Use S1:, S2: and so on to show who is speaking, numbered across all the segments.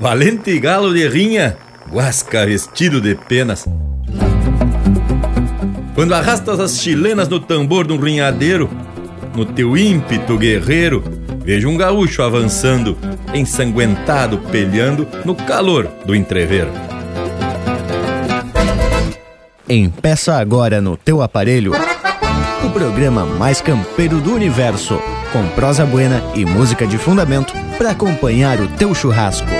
S1: valente galo de rinha, guasca vestido de penas. Quando arrastas as chilenas no tambor de um rinhadeiro, no teu ímpeto guerreiro, vejo um gaúcho avançando, ensanguentado, pelhando no calor do entreveiro.
S2: Empeça agora no teu aparelho o programa mais campeiro do universo, com prosa buena e música de fundamento para acompanhar o teu churrasco.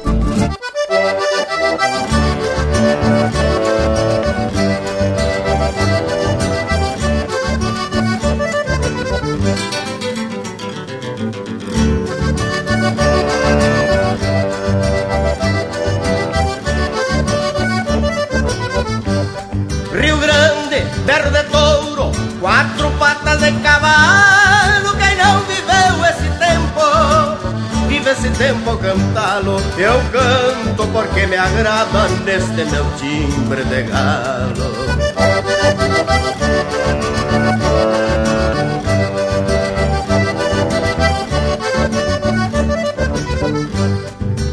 S3: Eu canto porque me agrada neste meu timbre de galo.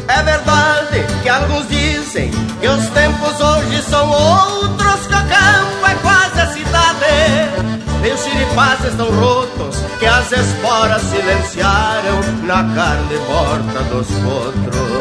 S3: É verdade que alguns dizem que os tempos hoje são outros, que o campo é quase a cidade. Meus chiripás estão rotos, que as esporas silenciaram na carne morta dos potros.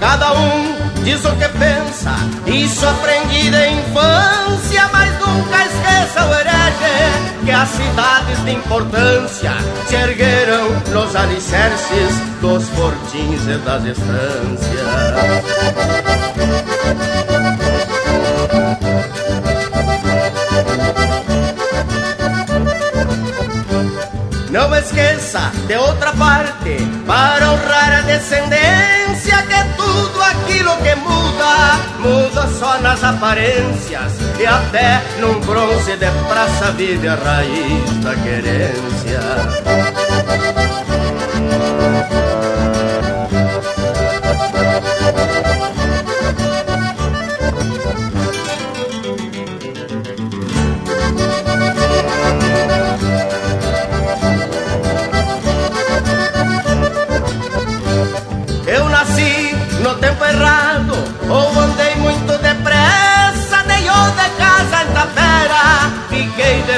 S3: Cada um diz o que pensa, isso aprendi da infância, herege que as cidades de importância se ergueram nos alicerces dos fortins e das estâncias. Não esqueça de outra parte, para honrar a descendência, que aquilo que muda, muda só nas aparências, e até num bronze de praça vive a raiz da querência.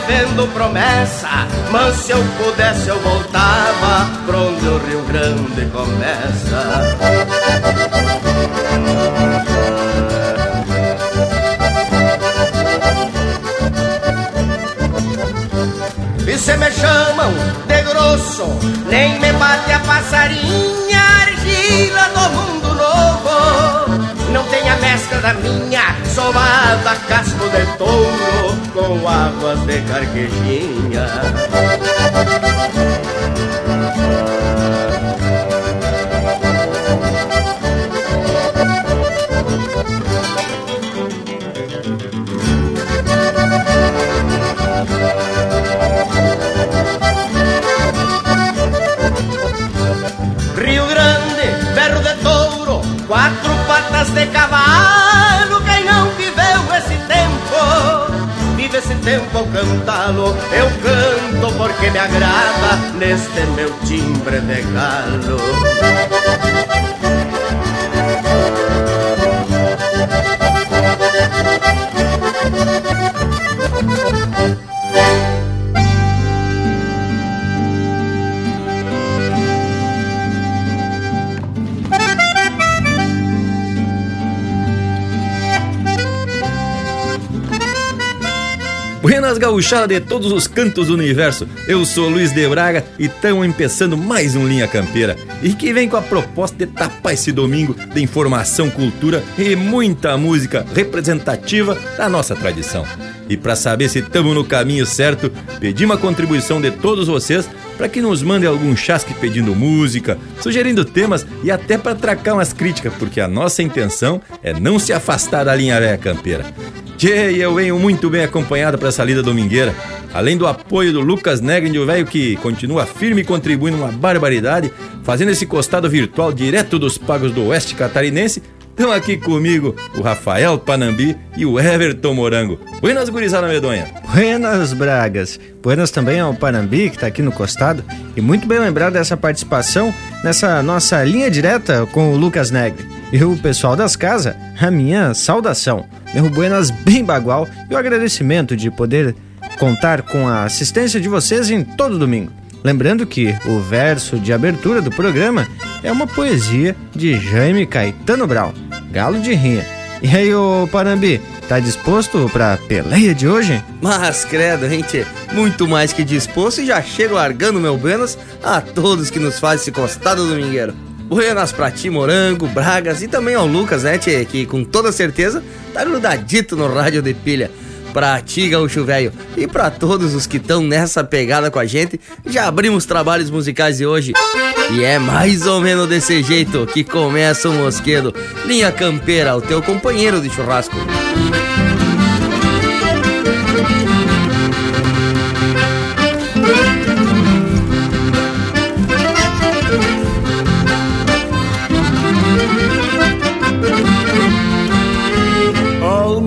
S3: Devendo promessa, mas se eu pudesse eu voltava pra onde o Rio Grande começa. E se me chamam de grosso, nem me bate a passarinha, argila do mundo novo. Não tem a mescla da minha, somada casco de touro, com águas de carquejinha. Tempo ao cantá-lo. Eu canto porque me agrada neste meu timbre de galo.
S1: Buenas gauchadas de todos os cantos do universo, eu sou Luiz de Braga e estamos empeçando mais um Linha Campeira. E que vem com a proposta de tapar esse domingo de informação, cultura e muita música representativa da nossa tradição. E para saber se estamos no caminho certo, pedimos a contribuição de todos vocês para que nos mande algum chasque pedindo música, sugerindo temas e até para tracar umas críticas, porque a nossa intenção é não se afastar da linha velha campeira. Tchê, eu venho muito bem acompanhado para essa lida domingueira. Além do apoio do Lucas Negrin, o velho que continua firme e contribuindo uma barbaridade, fazendo esse costado virtual direto dos pagos do oeste catarinense, Estão aqui comigo o Rafael Panambi e o Everton Morango. Buenas, gurizada medonha.
S2: Buenas, Bragas. Buenas também ao Panambi, que está aqui no costado. E muito bem lembrado dessa participação nessa nossa linha direta com o Lucas Negri. E o pessoal das casas, a minha saudação. Meu buenas bem bagual e o agradecimento de poder contar com a assistência de vocês em todo domingo. Lembrando que o verso de abertura do programa é uma poesia de Jaime Caetano Brown, Galo de Rinha. E aí, ô Parambi, tá disposto pra peleia de hoje?
S4: Mas, credo, gente, muito mais que disposto e já chego largando meu buenas a todos que nos fazem esse costado domingueiro. Buenas pra ti, Morango, Bragas e também ao Lucas, né, tchê, que com toda certeza tá grudadito no rádio de pilha pra ti, gaúcho velho, e pra todos os que estão nessa pegada com a gente, já abrimos trabalhos musicais de hoje. E é mais ou menos desse jeito que começa o Mosquedo, linha campeira, o teu companheiro de churrasco.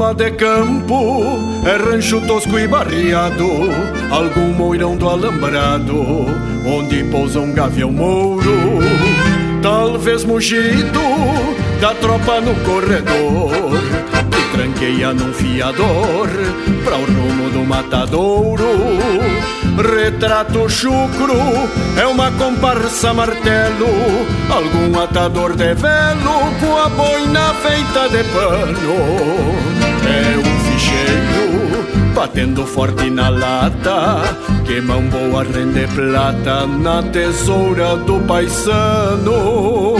S5: Alma de campo, é rancho tosco e barriado, algum moirão do alambrado, onde pousa um gavião mouro, talvez mugido da tropa no corredor, que tranqueia num fiador, pra o rumo do matadouro. Retrato chucro é uma comparsa martelo, algum atador de velo com a boina feita de pano. Batendo forte na lata, que mão boa rende plata na tesoura do paisano.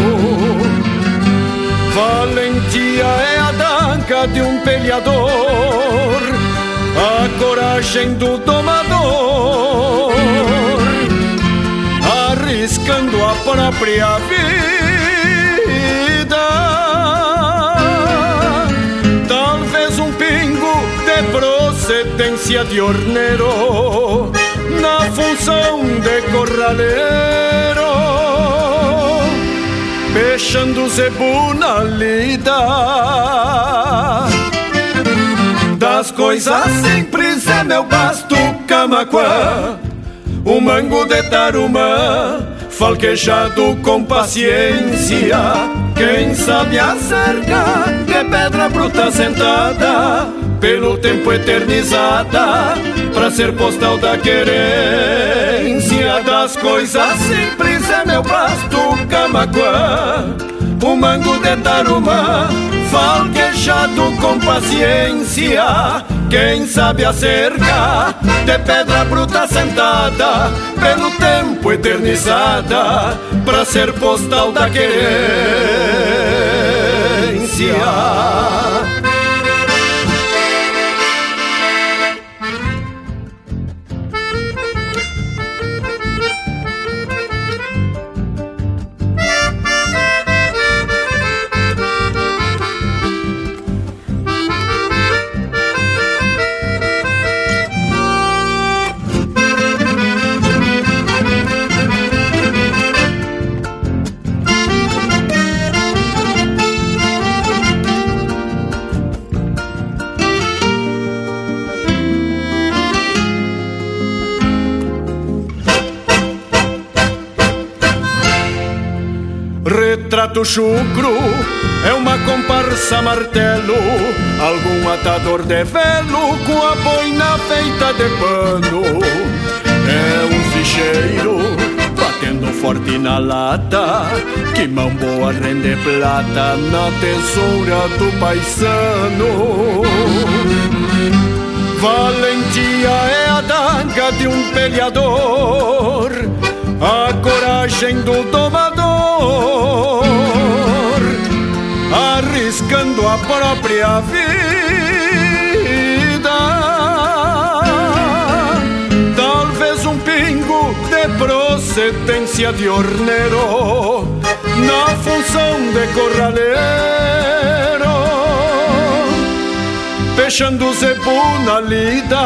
S5: Valentia é a danca de um peleador, a coragem do domador, arriscando a própria vida. Procedência de horneiro, na função de corraleiro fechando zebu na lida. Das coisas simples é meu basto camaquã, o mango de tarumã, falquejado com paciência. Quem sabe acerca de pedra bruta sentada, pelo tempo eternizada, pra ser postal da querência. Das coisas simples é meu basto camaquã, o mango de tarumã, falquejado com paciência. Quem sabe acerca de pedra bruta sentada, pelo tempo eternizada, pra ser postal da querência. Chucro é uma comparsa martelo, algum atador de velo com a boina feita de pano. É um ficheiro batendo forte na lata, que mão boa rende plata na tesoura do paisano. Valentia é a daga de um peleador, a coragem do domador, arriscando a própria vida. Talvez um pingo de pro procedência de horneiro na função de corraleiro, fechando zebu na lida.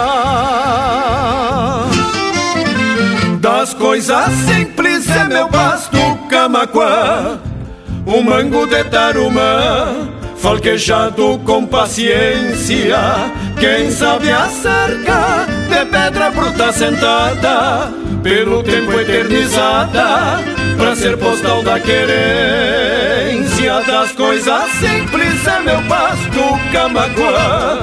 S5: Das coisas simples é meu basto camaquã, o mango de tarumã falquejado com paciência. Quem sabe acerca de pedra bruta sentada, pelo tempo eternizada, pra ser postal da querência das coisas simples é meu pasto camaguã,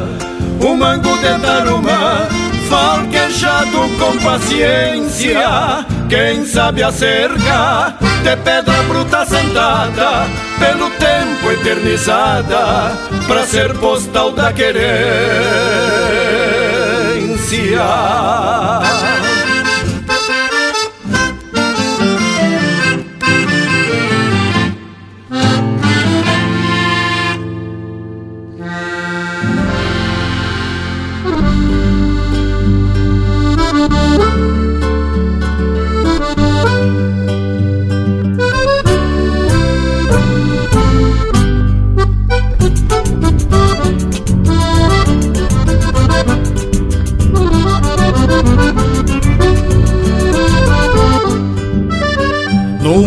S5: o mango de tarumã, falquejado com paciência. Quem sabe acerca de pedra bruta sentada, pelo tempo eternizada, pra ser postal da querência.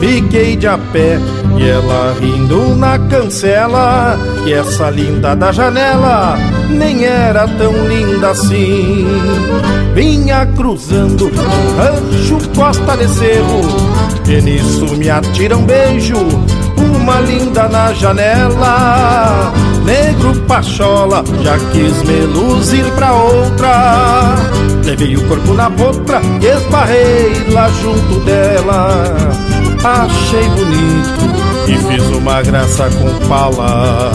S6: Fiquei de a pé e ela rindo na cancela E essa linda da janela nem era tão linda assim. Vinha cruzando rancho costa de cerro E nisso me atira um beijo uma linda na janela. Negro pachola, já quis me luzir pra outra. Levei o corpo na botra e esbarrei lá junto dela Achei bonito e fiz uma graça com pala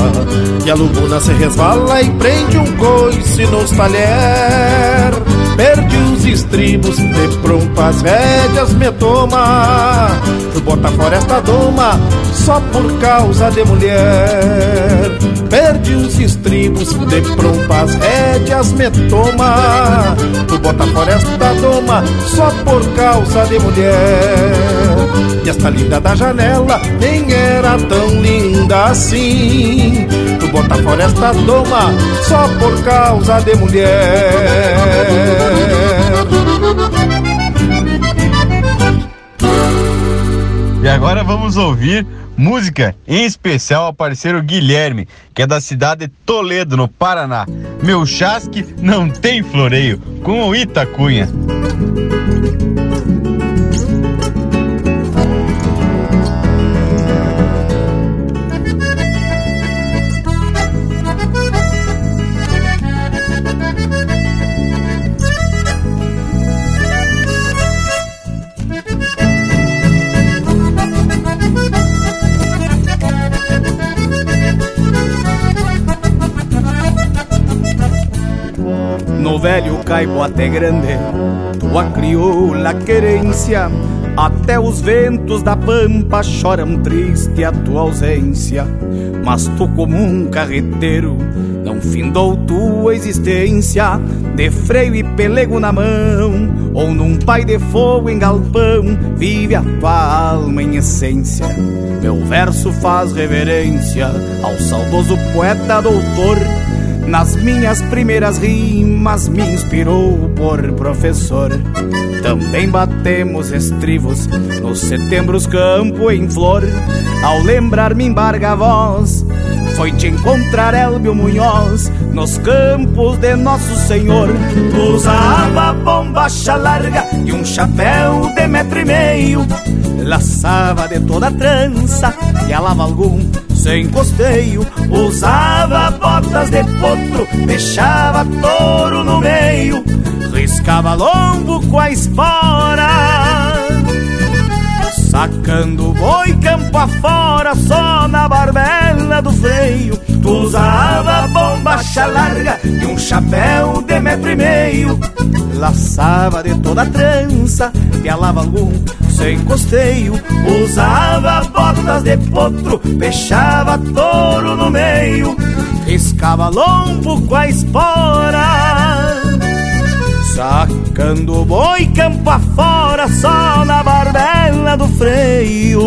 S6: E a lubuna se resvala e prende um coice nos talher. Perdi os estribos, de pronto as rédeas me toma Tu bota fora esta doma só por causa de mulher Perdi os estribos, de pronto as rédeas me toma Tu bota fora esta
S7: doma só por causa de mulher. E esta linda da janela nem era tão linda assim. Tu bota fora esta doma só por causa de mulher.
S8: E agora vamos ouvir música em especial ao parceiro Guilherme, que é da cidade de Toledo, no Paraná. Meu chasque não tem floreio, com o Itacunha.
S7: velho caibo até grande, tua crioula querência, até os ventos da pampa choram triste a tua ausência. Mas tu, como um carreteiro, não findou tua existência, de freio e pelego na mão, ou num pai de fogo em galpão, vive a tua alma em essência. Meu verso faz reverência ao saudoso poeta doutor nas minhas primeiras rimas me inspirou por professor. Também batemos estrivos nos setembros campo em flor. Ao lembrar me embarga a voz, foi te encontrar Elbio Munhoz nos campos de Nosso Senhor. Usava bombacha larga e um chapéu de metro e meio. Laçava de toda trança e alava algum sem costeio, usava botas de potro, deixava touro no meio, riscava lombo com a espora. Sacando boi campo afora, só na barbela do freio. Tu usava bombacha larga e um chapéu de metro e meio. Laçava de toda a trança, pialava algum sem costeio. Usava botas de potro, fechava touro no meio. Riscava lombo com a espora. Sacando boi campo afora, só na barbela do freio.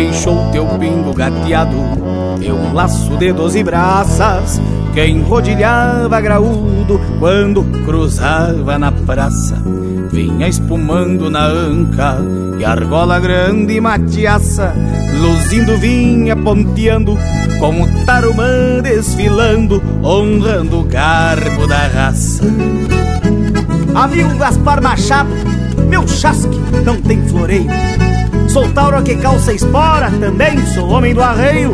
S7: Deixou teu pingo gateado e um laço de doze braças que enrodilhava graúdo quando cruzava na praça. Vinha espumando na anca e argola grande e matiaça, luzindo vinha ponteando, como tarumã desfilando, honrando o garbo da raça. Um Gaspar Machado, meu chasque não tem floreio. Sou Tauro que calça espora, também sou homem do arreio.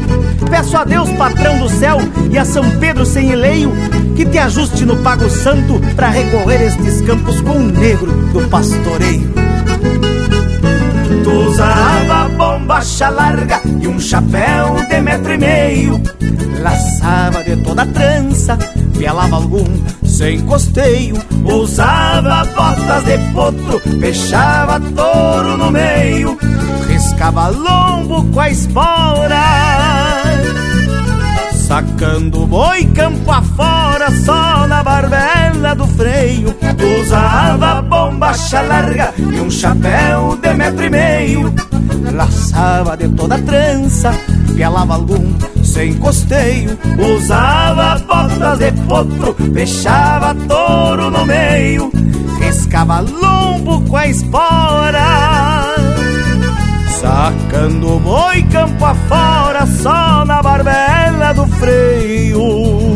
S7: Peço a Deus, patrão do céu, e a São Pedro sem eleio, que te ajuste no Pago Santo para recorrer estes campos com o negro do pastoreio. Usava bombacha larga e um chapéu de metro e meio, laçava de toda a trança, pialava algum sem costeio, usava botas de potro, fechava touro no meio, riscava lombo com a espora. Sacando boi campo afora, só na barbela do freio. Usava bombacha larga e um chapéu de metro e meio. Laçava de toda trança, pialava algum sem costeio. Usava botas de potro, fechava touro no meio. Riscava lombo com a espora. Sacando boi campo afora, só na barbela do freio.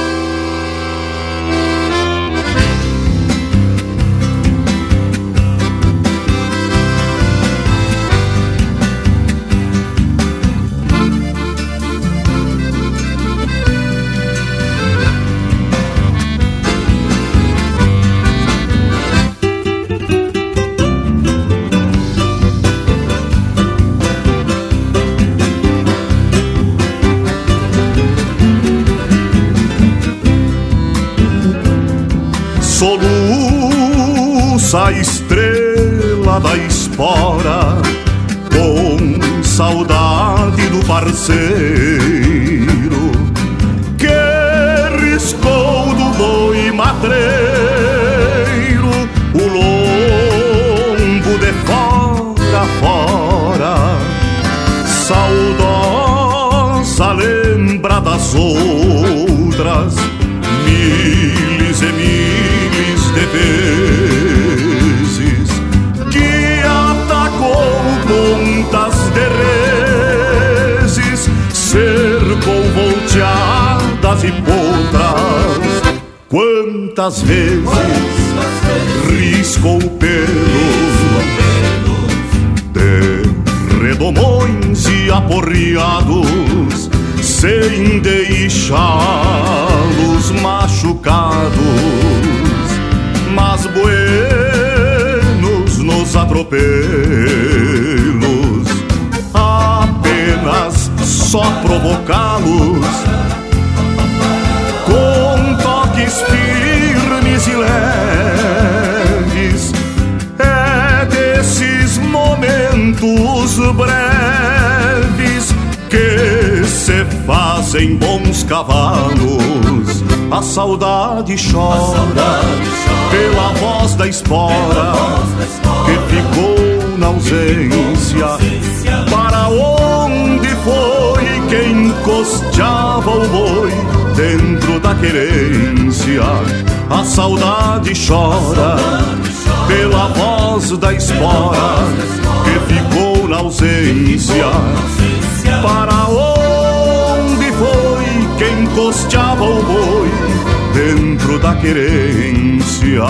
S9: Estrela da espora Com saudade do parceiro Quantas vezes riscou pelos de redomões e aporreados sem deixá-los machucados, mas buenos nos atropelos, apenas só provocá-los firmes e leves. É desses momentos breves que se fazem bons cavalos. A saudade chora, pela voz da espora, que ficou na ausência. Para onde foi quem costeava o boi dentro da querência? A saudade chora pela voz da espora que ficou na ausência. Para onde foi quem costeava o boi dentro da querência?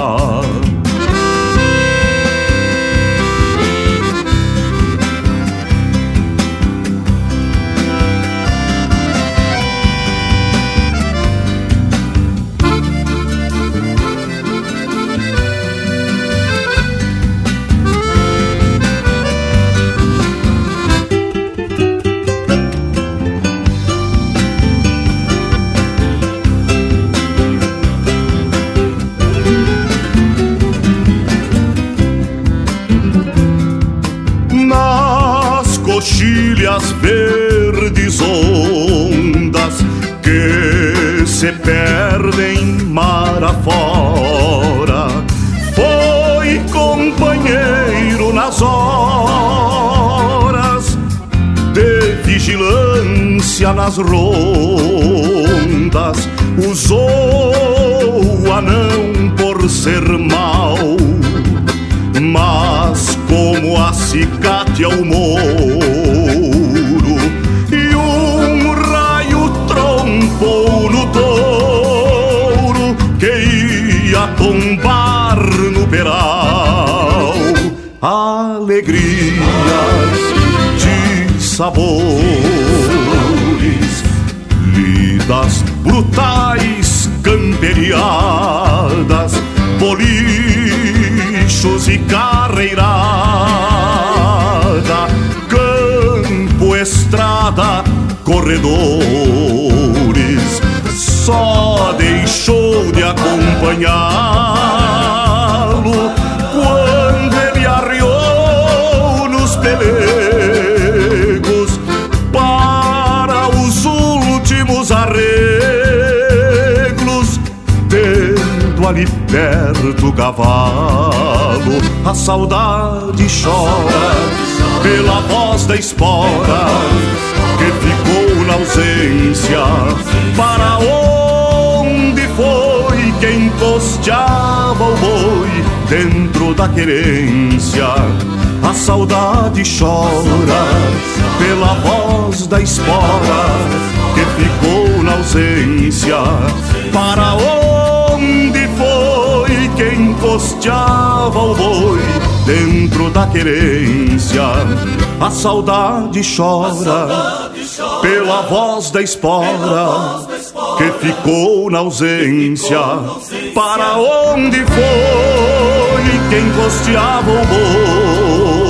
S9: Se perdem mar afora. Foi companheiro nas horas de vigilância nas rondas, usou o anão por ser mau mas como acicate ao mouro alegrias de sabores lidas brutais camperiadas bolichos e carreirada, campo, estrada, corredores, só deixou de acompanhá-lo ali perto cavalo, a saudade chora pela voz da espora que ficou na ausência. Para onde foi quem costeava o boi dentro da querência? A saudade chora pela voz da espora que ficou na ausência. Para onde costeava o boi dentro da querência? A saudade chora pela voz da espora que ficou na ausência. Para onde foi quem costeava o boi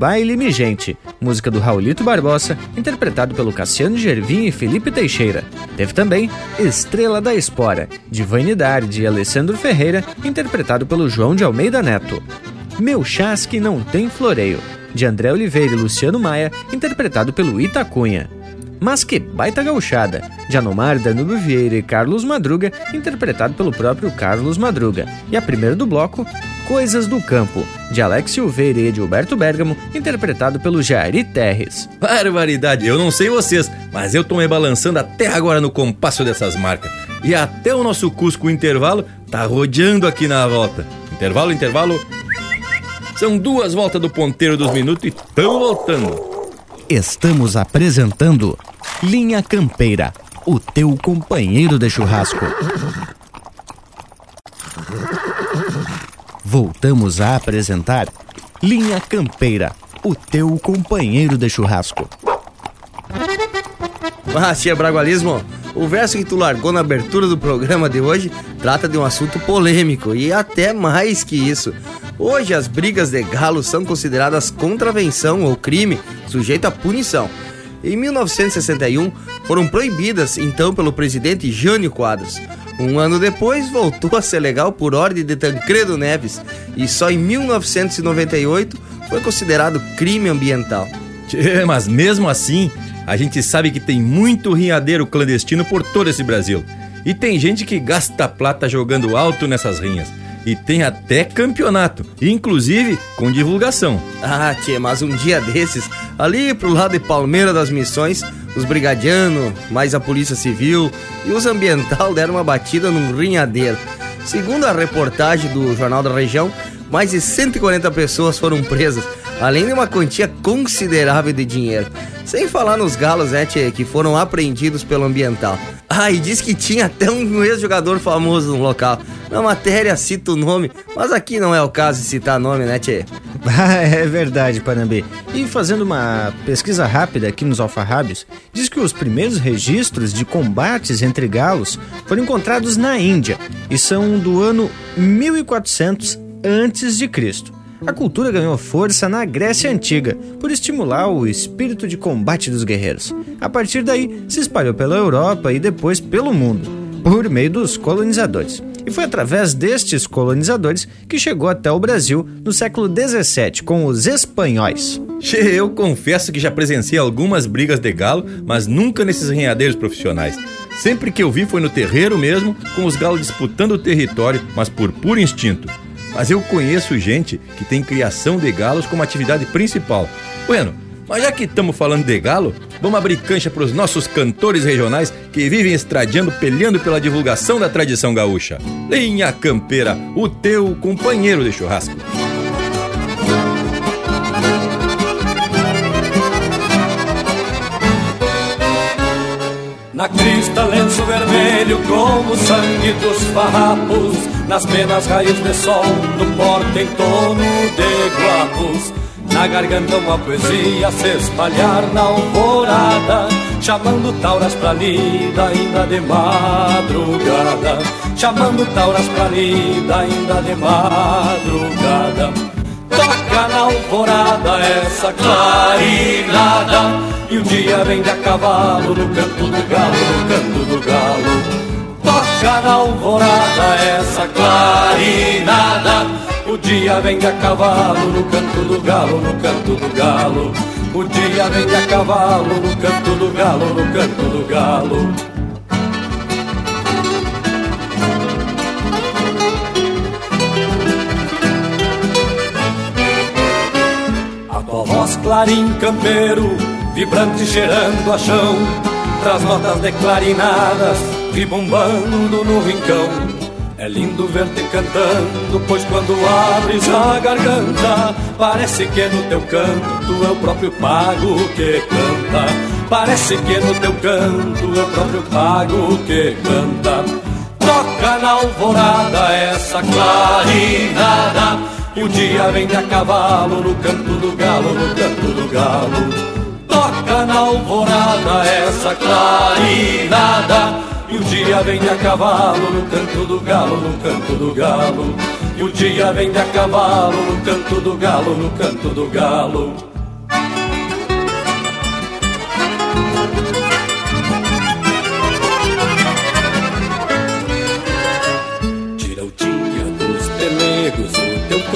S10: Baile Me Gente, música do Raulito Barbosa, interpretado pelo Cassiano Gervin e Felipe Teixeira. Teve também Estrela da Espora, de Vanidade e Alessandro Ferreira, interpretado pelo João de Almeida Neto. Meu Chasque Não Tem Floreio, de André Oliveira e Luciano Maia, interpretado pelo Itacunha. Mas que baita gauchada, de Anomar Danilo Vieira e Carlos Madruga, interpretado pelo próprio Carlos Madruga. E a primeira do bloco, Coisas do Campo, de Alex Silveira e Edilberto Bergamo, interpretado pelo Jairi Terres.
S1: Barbaridade, eu não sei vocês, mas eu tô me balançando até agora no compasso dessas marcas. E até o nosso Cusco Intervalo tá rodeando aqui na volta. Intervalo, intervalo. São duas voltas do ponteiro dos minutos e tão voltando.
S10: Estamos apresentando Linha Campeira, o teu companheiro de churrasco. Voltamos a apresentar Linha Campeira, o teu companheiro de churrasco.
S4: Ah, tia Bragualismo, o verso que tu largou na abertura do programa de hoje trata de um assunto polêmico e até mais que isso. Hoje as brigas de galo são consideradas contravenção ou crime sujeito a punição. Em 1961 foram proibidas então pelo presidente Jânio Quadros. Um ano depois voltou a ser legal por ordem de Tancredo Neves e só em 1998 foi considerado crime ambiental.
S1: Tchê, mas mesmo assim, a gente sabe que tem muito rinhadeiro clandestino por todo esse Brasil. E tem gente que gasta plata jogando alto nessas rinhas e tem até campeonato, inclusive com divulgação.
S4: Ah, tchê, mas um dia desses, ali pro lado de Palmeira das Missões, os brigadianos, mais a Polícia Civil e os ambiental deram uma batida num rinhadeiro. Segundo a reportagem do Jornal da Região, mais de 140 pessoas foram presas, além de uma quantia considerável de dinheiro. Sem falar nos galos, né, tchê, que foram apreendidos pelo ambiental. Ah, e diz que tinha até um ex-jogador famoso no local. Na matéria cita o nome, mas aqui não é o caso de citar nome, né, tchê?
S10: É verdade, Panambi. E fazendo uma pesquisa rápida aqui nos alfarrábios, diz que os primeiros registros de combates entre galos foram encontrados na Índia e são do ano 1400 antes de Cristo. A cultura ganhou força na Grécia Antiga por estimular o espírito de combate dos guerreiros. A partir daí, se espalhou pela Europa e depois pelo mundo, por meio dos colonizadores. E foi através destes colonizadores que chegou até o Brasil no século XVII com os espanhóis.
S1: Eu confesso que já presenciei algumas brigas de galo, mas nunca nesses renhadeiros profissionais. Sempre que eu vi foi no terreiro mesmo, com os galos disputando o território, mas por puro instinto. Mas eu conheço gente que tem criação de galos como atividade principal. Bueno, mas já que estamos falando de galo, vamos abrir cancha para os nossos cantores regionais que vivem estradeando, peleando pela divulgação da tradição gaúcha. Linha Campeira, o teu companheiro de churrasco.
S11: Na crista, lenço vermelho, como o sangue dos farrapos Nas penas, raios de sol, no porte em torno de guapos. Na garganta uma poesia se espalhar na alvorada Chamando tauras pra lida ainda de madrugada. Chamando tauras pra lida ainda de madrugada Toca na alvorada essa clarinada e o dia vem de a cavalo no canto do galo, no canto do galo. Toca na alvorada essa clarinada. O dia vem de a cavalo no canto do galo, no canto do galo. O dia vem de a cavalo no canto do galo, no canto do galo. Voz clarim campeiro vibrante cheirando a chão, traz notas declarinadas, ribombando no rincão. É lindo ver-te cantando, pois quando abres a garganta, parece que no teu canto é o próprio pago que canta. Parece que no teu canto é o próprio pago que canta. Toca na alvorada essa clarinada, o dia vem a cavalo no canto do galo, no canto do galo. Toca na alvorada essa clarinada. E o dia vem a cavalo no canto do galo, no canto do galo. E o dia vem de a cavalo no canto do galo, no canto do galo.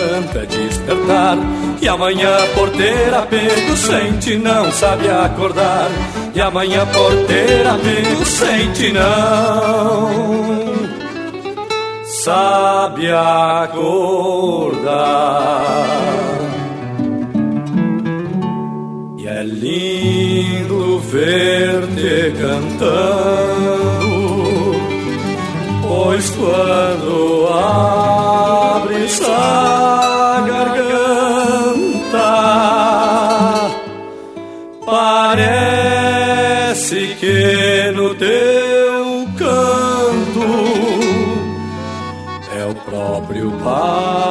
S11: É despertar. E amanhã porteira pego sente não sabe acordar. E amanhã porteira pego sente não sabe acordar. E é lindo ver-te cantando, pois quando abres a garganta, parece que no teu canto é o próprio pago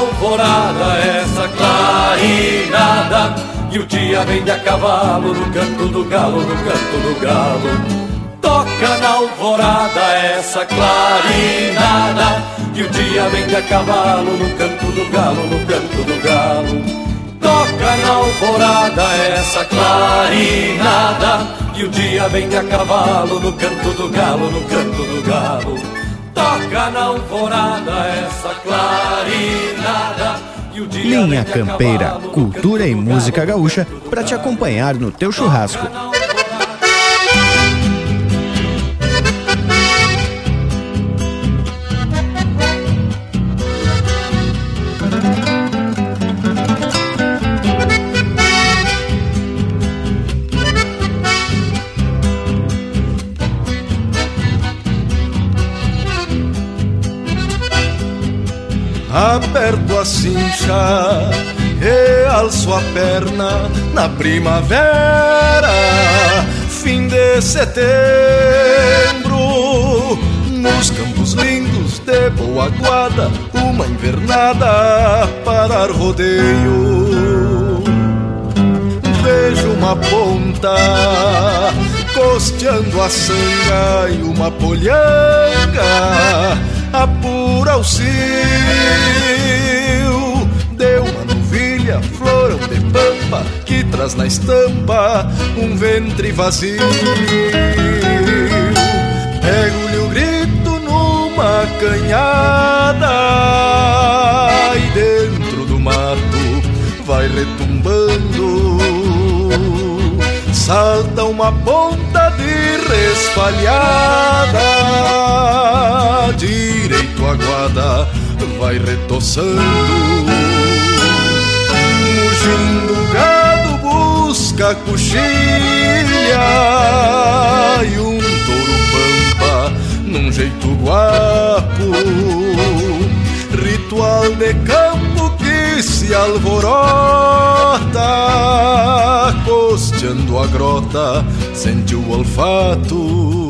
S11: alvorada essa clarinada E o dia vem de a cavalo no canto do galo, no canto do galo. Toca na alvorada essa clarinada E o dia vem de a cavalo no canto do galo, no canto do galo. Toca na alvorada essa clarinada E o dia vem de a cavalo no canto do galo, no canto do galo Toca na alvorada essa clarinada
S10: Linha Campeira, cultura e música gaúcha para te acompanhar no teu churrasco.
S12: Aperto a cincha e alço a perna na primavera, fim de setembro, nos campos lindos de boa guarda, uma invernada para rodeio. Vejo uma ponta costeando a sanga e uma polhanga apura o cio de uma novilha, florão de pampa que traz na estampa um ventre vazio. Pego-lhe o grito numa canhada e dentro do mato vai retumbando. Salta uma ponta de respalhada, direito a guarda vai retoçando. Mugindo gado busca coxilha e um touro pampa num jeito guapo. Ritual de campo que se alvorota, costeando a grota, sente o olfato.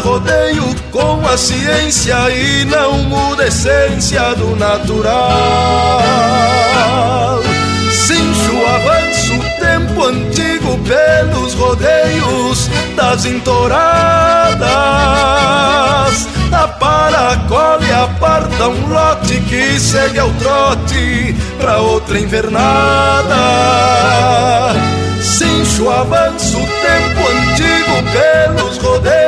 S12: rodeio com a ciência e não muda a essência do natural. Cincho o avanço, tempo antigo pelos rodeios das entoradas, a aparta um lote que segue ao trote pra outra invernada. Avança o tempo antigo pelos rodeios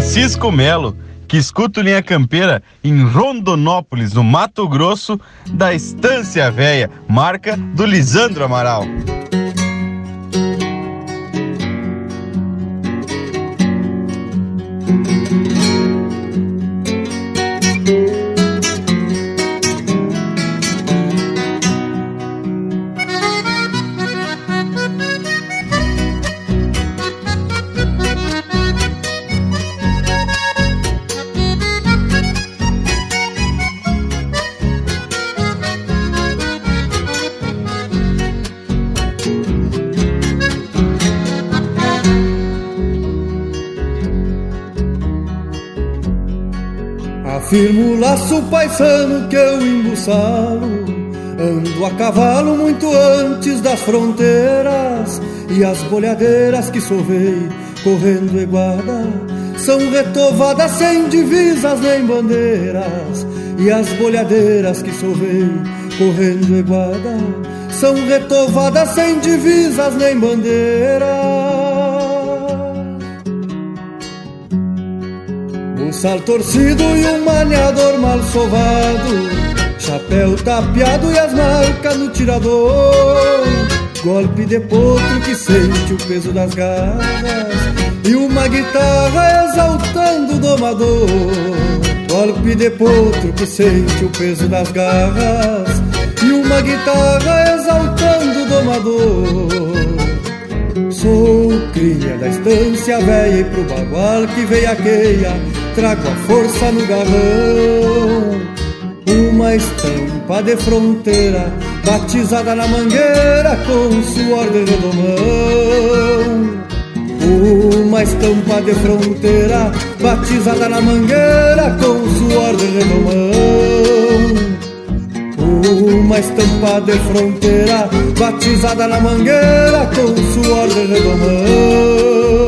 S8: Francisco Melo, que escuta Linha Campeira em Rondonópolis, no Mato Grosso, da Estância Véia, marca do Lisandro Amaral.
S13: Firmo o laço paisano que eu embuçalo. Ando a cavalo muito antes das fronteiras. E as bolhadeiras que sovei correndo eguada São retovadas sem divisas nem bandeiras. E as bolhadeiras que sovei correndo eguada São retovadas sem divisas nem bandeiras Sal torcido e um maniador mal sovado. Chapéu tapeado e as marcas no tirador. Golpe de potro que sente o peso das garras. E uma guitarra exaltando o domador. Golpe de potro que sente o peso das garras. E uma guitarra exaltando o domador. Sou cria da estância velha e pro bagual que veiaqueia trago a força no garrão. Uma estampa de fronteira, batizada na mangueira com suor de redomão. Uma estampa de fronteira, batizada na mangueira com suor de redomão. Uma estampa de fronteira, batizada na mangueira com suor de redomão.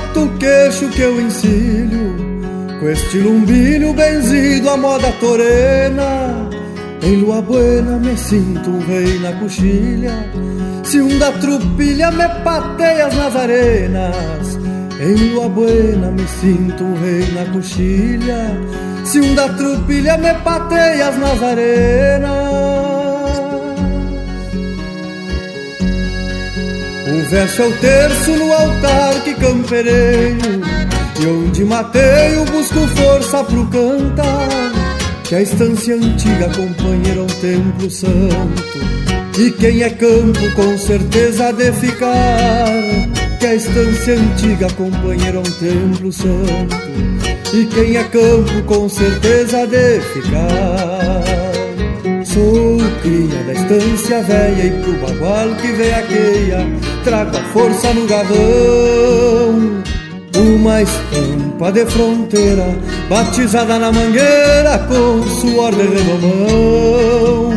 S13: Gato queixo que eu encilho Com este lumbilho benzido à moda torena. Em lua buena me sinto um rei na coxilha Se um da trupilha me pateia nas arenas. Em lua buena me sinto um rei na coxilha Se um da trupilha me pateia nas arenas O verso é o terço no altar que campereio E onde mateio busco força pro cantar. Que a estância antiga companheira é um templo santo. E quem é campo com certeza de ficar. Que a estância antiga companheira é um templo santo. E quem é campo com certeza de ficar. Sou cria da estância velha e pro bagual que veaqueia Trago a força no garrão Uma estampa de fronteira Batizada na mangueira com suor de redomão.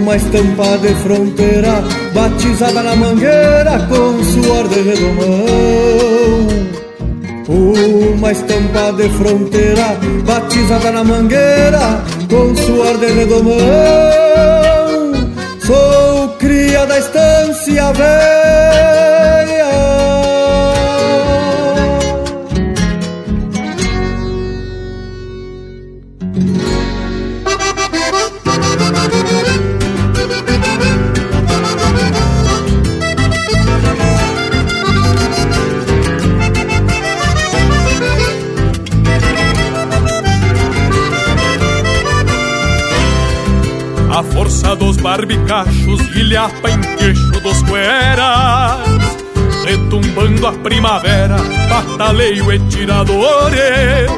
S13: Uma estampa de fronteira Batizada na mangueira com suor de redomão. Uma estampa de fronteira batizada na mangueira com suor de redomão. Sou da estância velha.
S14: Força dos barbicachos ilhapa em queixo dos cueras Retumbando a primavera, bataleio e tiradores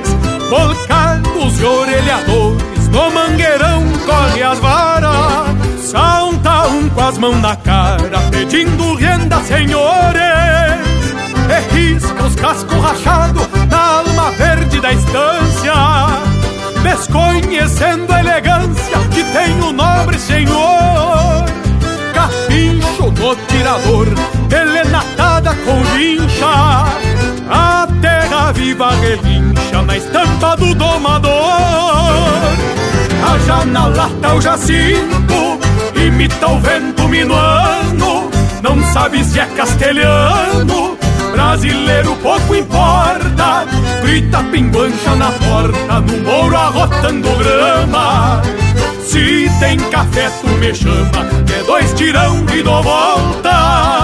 S14: Volcados e orelhadores, no mangueirão corre as varas Salta um com as mãos na cara, pedindo renda, senhores E risca os cascos rachados na alma verde da estância desconhecendo a elegância que tem o nobre senhor. Capincho no tirador, delenatada com vincha, a terra viva relincha na estampa do domador. A janalata o jacinto, imita o vento minuano, não sabe se é castelhano brasileiro pouco importa. Grita pinguancha na porta, no mouro arrotando grama. Se tem café, tu me chama, que é dois tirão e dou volta.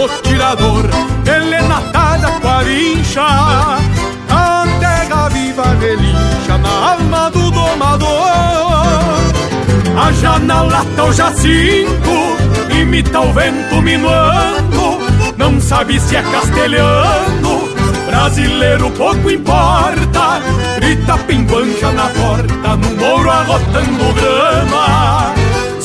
S14: No tirador, elenatada com a vincha. A terra viva relincha na alma do domador. A janalata o jacinto, imita o vento minuano. Não sabe se é castelhano brasileiro pouco importa Grita pinguancha na porta, no mouro arrotando grama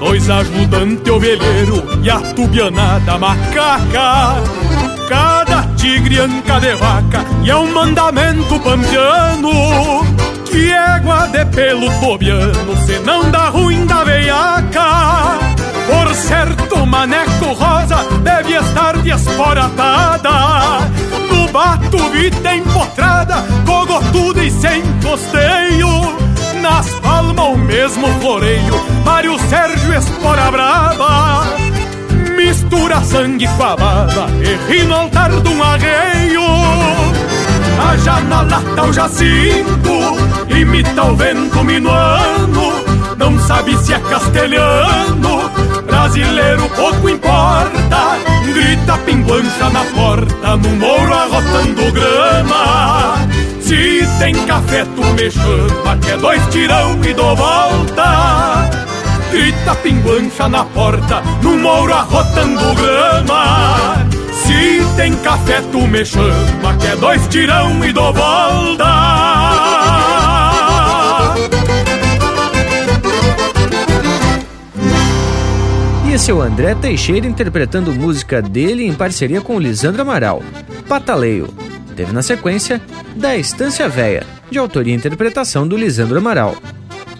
S14: Dois ajudantes ovelheiro e a tubianada macaca. Cada tigre anca de vaca e é um mandamento pampiano Que égua de pelo tobiano, se não dá ruim da veiaca. Por certo, maneco rosa deve estar desporatada No bato vita empotrada, cogotuda e sem costeio. Nas palmas o mesmo floreio, Mário Sérgio Espora Brava Mistura sangue com a baba e ri no altar de um arreio. A janalata o jacinto, imita o vento minuano Não sabe se é castelhano, brasileiro pouco importa Grita pinguancha na porta, no mouro arrotando grama. Se tem café tu me chama, que é dois tirão e dou volta Grita pinguancha na porta, no mouro arrotando grama Se tem café tu me chama, que é dois tirão e dou volta
S10: E esse é o André Teixeira interpretando música dele em parceria com o Lisandro Amaral, Pataleio. Teve na sequência Da Estância Véia, de autoria e interpretação do Lisandro Amaral.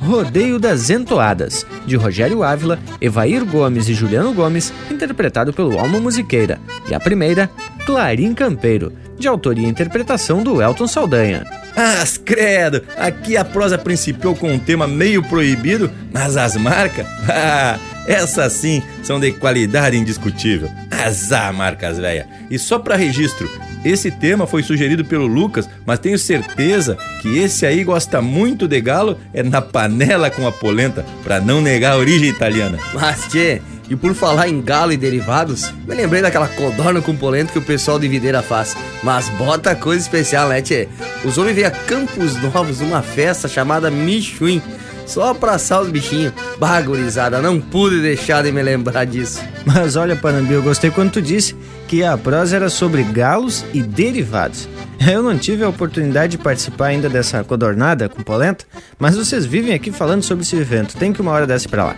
S10: Rodeio das Entoadas, de Rogério Ávila, Evair Gomes e Juliano Gomes, interpretado pelo Alma Musiqueira. E a primeira, Clarim Campeiro, de autoria e interpretação do Elton Saldanha.
S1: Ah, credo! Aqui a prosa principiou com um tema meio proibido, mas as marcas, ah, essas sim são de qualidade indiscutível. Azar, marcas velha. E só para registro, esse tema foi sugerido pelo Lucas, mas tenho certeza que esse aí gosta muito de galo é na panela com a polenta, para não negar a origem italiana.
S4: Mas, tchê, e por falar em galo e derivados, me lembrei daquela codorna com polenta que o pessoal de Videira faz. Mas bota coisa especial, né, tchê? Os homens veio a Campos Novos numa festa chamada Michuim só pra assar os bichinhos. Bagurizada, não pude deixar de me lembrar disso.
S10: Mas olha, Panambi, eu gostei quando tu disse que a prosa era sobre galos e derivados. Eu não tive a oportunidade de participar ainda dessa codornada com polenta, mas vocês vivem aqui falando sobre esse evento. Tem que uma hora dessa pra lá.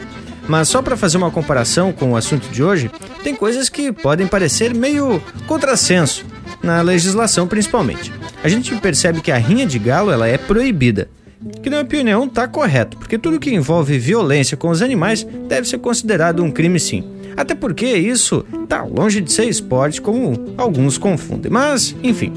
S10: Mas só para fazer uma comparação com o assunto de hoje, tem coisas que podem parecer meio contrassenso, na legislação principalmente. A gente percebe que a rinha de galo ela é proibida, que na minha opinião está correto, porque tudo que envolve violência com os animais deve ser considerado um crime sim. Até porque isso está longe de ser esporte como alguns confundem. Mas, enfim,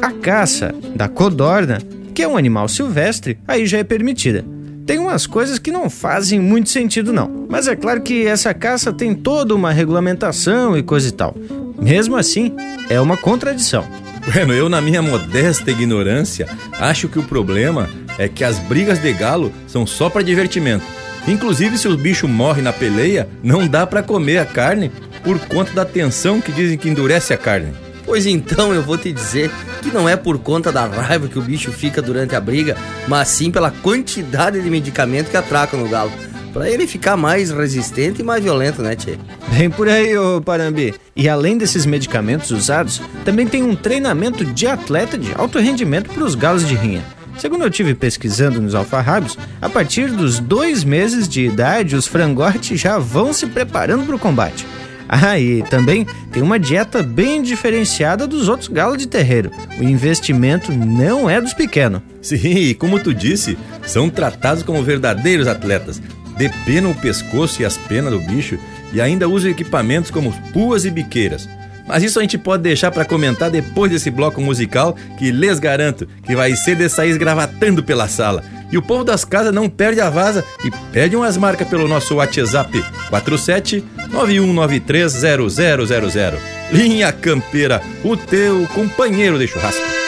S10: a caça da codorna, que é um animal silvestre, aí já é permitida. Tem umas coisas que não fazem muito sentido não, mas é claro que essa caça tem toda uma regulamentação e coisa e tal. Mesmo assim, é uma contradição.
S1: Bueno, eu, na minha modesta ignorância, acho que o problema é que as brigas de galo são só para divertimento. Inclusive, se o bicho morre na peleia, não dá para comer a carne por conta da tensão que dizem que endurece a carne.
S4: Pois então eu vou te dizer que não é por conta da raiva que o bicho fica durante a briga, mas sim pela quantidade de medicamento que atraca no galo para ele ficar mais resistente e mais violento, né, Tchê?
S10: Bem por aí, ô Parambi. E além desses medicamentos usados, também tem um treinamento de atleta de alto rendimento para os galos de rinha. Segundo eu tive pesquisando nos alfarrábios, a partir dos dois meses de idade, os frangotes já vão se preparando para o combate. Ah, e também tem uma dieta bem diferenciada dos outros galos de terreiro. O investimento não é dos pequenos.
S1: Sim, como tu disse, são tratados como verdadeiros atletas depenam o pescoço e as penas do bicho e ainda usam equipamentos como puas e biqueiras. Mas isso a gente pode deixar para comentar depois desse bloco musical que lhes garanto que vai ser de sair esgravatando pela sala. E o povo das casas não perde a vaza e pede umas marcas pelo nosso WhatsApp 47 91930000. Linha Campeira, o teu companheiro de churrasco.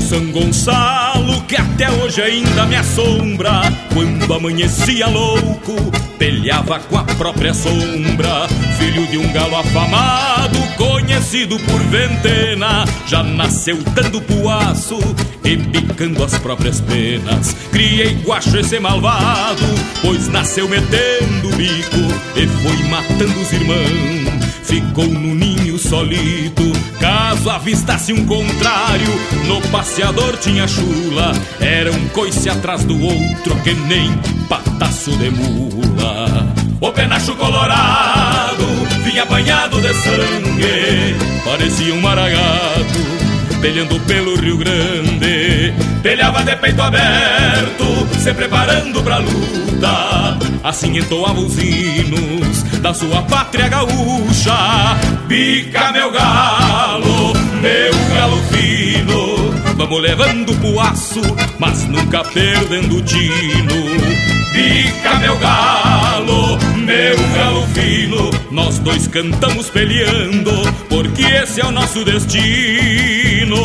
S15: São Gonçalo que até hoje ainda me assombra. Quando amanhecia louco, pelhava com a própria sombra. Filho de um galo afamado, conhecido por ventena, já nasceu dando puaço e picando as próprias penas. Criei guacho esse malvado, pois nasceu metendo o bico e foi matando os irmãos ficou no ninho solito. Caso avistasse um contrário, no passeador tinha chula. Era um coice atrás do outro, que nem pataço de mula. O penacho colorado vinha banhado de sangue, parecia um maragato pelhando pelo Rio Grande. Pelhava de peito aberto, se preparando pra luta. Assim entoava os hinos da sua pátria gaúcha. Pica meu galo, meu galo fino. Vamos levando pro aço, mas nunca perdendo o tino. Pica meu galo, meu galo fino, nós dois cantamos peleando, porque esse é o nosso destino.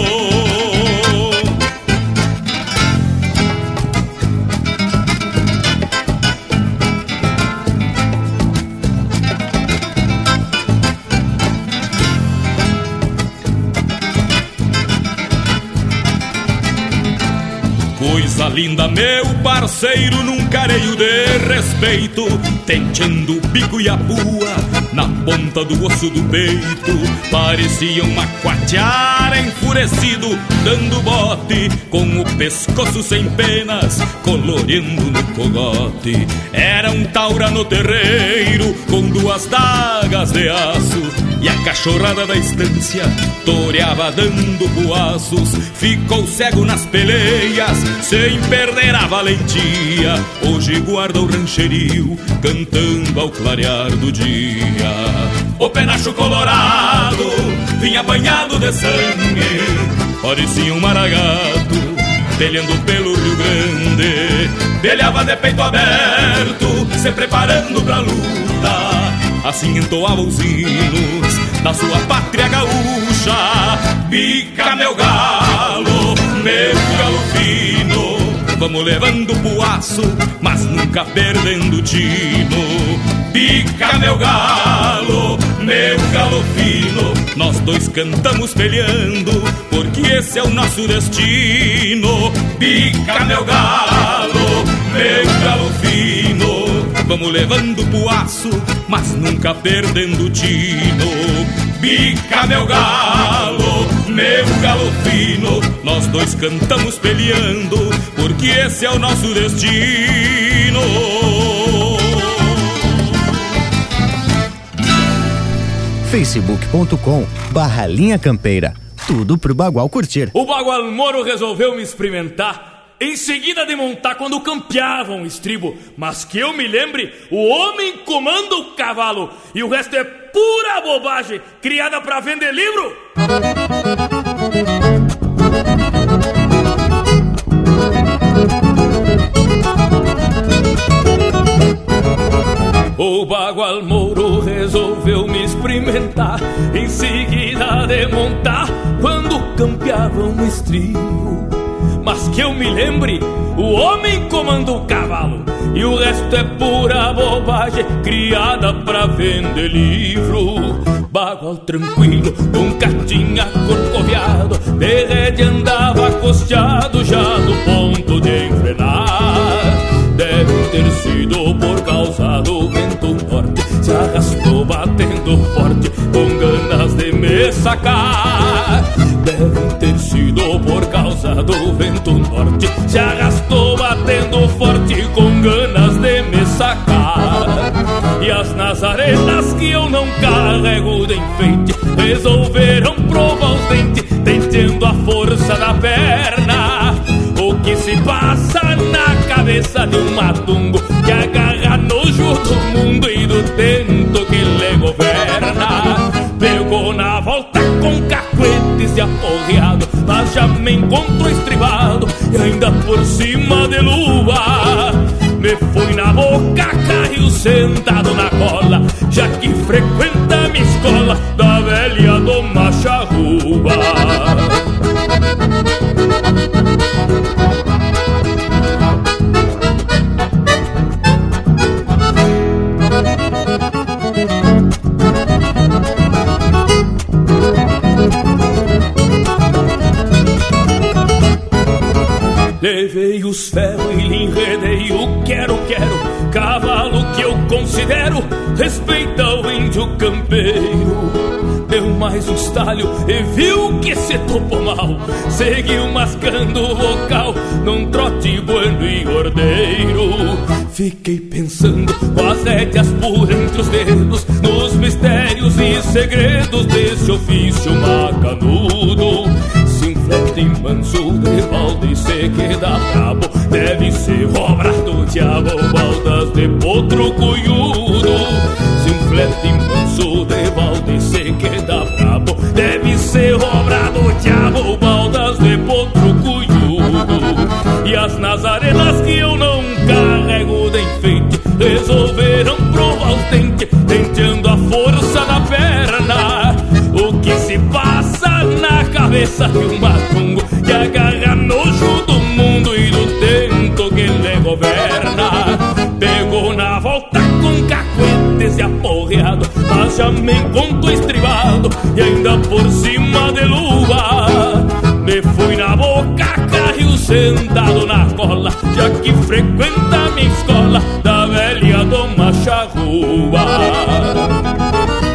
S16: Linda, meu parceiro, num careio de respeito, tenteando o bico e a pua na ponta do osso do peito. Parecia uma quatiara enfurecido, dando bote com o pescoço sem penas, coloreando no cogote. Era um taura no terreiro, com duas dagas de aço e a cachorrada da estância toreava dando boaços Ficou cego nas peleias sem perder a valentia. Hoje guarda o rancherio cantando ao clarear do dia. O penacho colorado vinha banhado de sangue. Parecia um maragato telhando pelo Rio Grande. Telhava de peito aberto, se preparando pra luta. Assim entoava os hinos da sua pátria gaúcha. Pica meu galo, meu galo fino, vamos levando poaço, mas nunca perdendo tino. Pica meu galo, meu galo fino, nós dois cantamos peleando, porque esse é o nosso destino. Pica meu galo, meu galo fino. Vamos levando poaço, mas nunca perdendo tino. Bica meu galo, meu galo fino, nós dois cantamos peleando, porque esse é o nosso destino.
S10: facebook.com barra linha campeira. Tudo pro Bagual curtir.
S16: O Bagual Moro resolveu me experimentar em seguida de montar quando campeavam o estribo. Mas que eu me lembre, o homem comanda o cavalo e o resto é pura bobagem criada para vender livro. O Bagual Mouro resolveu me experimentar Em seguida de montar Quando campeavam o estribo mas que eu me lembre, o homem comanda o cavalo e o resto é pura bobagem criada pra vender livro. Bagual tranquilo, nunca tinha corcoviado, de rede andava costeado já no ponto de enfrenar. Deve ter sido por causa do vento norte, se arrastou batendo forte, com ganas de me sacar. Deve ter sido por causa do vento norte. Se arrastou batendo forte com ganas de me sacar. E as nazarenas que eu não carrego de enfeite Resolveram provar os dentes Tentando a força da perna. O que se passa na cabeça de um matungo Que agarra nojo do mundo e do lhe governa Pegou na volta com cacuetes e aporreado Mas já me encontrou estribado e ainda por cima de lua. Me fui na boca, caiu sentado na cola Já que frequenta minha escola da velha do Macharruba Levei os ferros e lhe enredei o quero-quero Cavalo que eu considero respeita o índio campeiro. Deu mais um estalho e viu que se topou mal. Seguiu mascando o vocal num trote bueno e ordeiro. Fiquei pensando com as rédeas por entre os dedos Nos mistérios e segredos desse ofício macanudo. Flete manso de balde se queda brabo. Deve ser obra do diabo, baldas de potro cunhudo Se um flete manso de balde se queda brabo. Deve ser obra do diabo, baldas de potro cunhudo E as nazarenas que eu não carrego de enfeite Resolveram provar os tenteando a força na perna. O que se passa na cabeça de um já me encontro estribado e ainda por cima de lua. Me fui na boca, caiu sentado na cola
S17: que frequenta minha escola Da velha Doma Charrua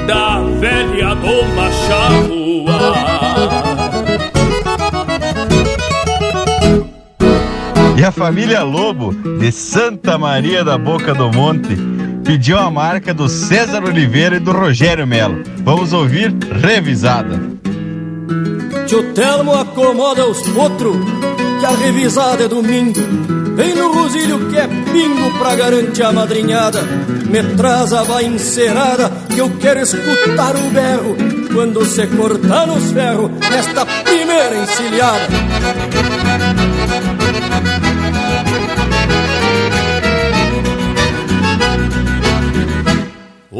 S17: Da velha Doma Charrua
S8: E a família Lobo, de Santa Maria da Boca do Monte, pediu a marca do César Oliveira e do Rogério Melo. Vamos ouvir revisada.
S5: Tio Telmo acomoda os potros, que a revisada é domingo. Vem no rosilho que é pingo pra garantir a madrinhada. Me traz a vai encerada, que eu quero escutar o berro. Quando se cortar nos ferros, nesta primeira encilhada.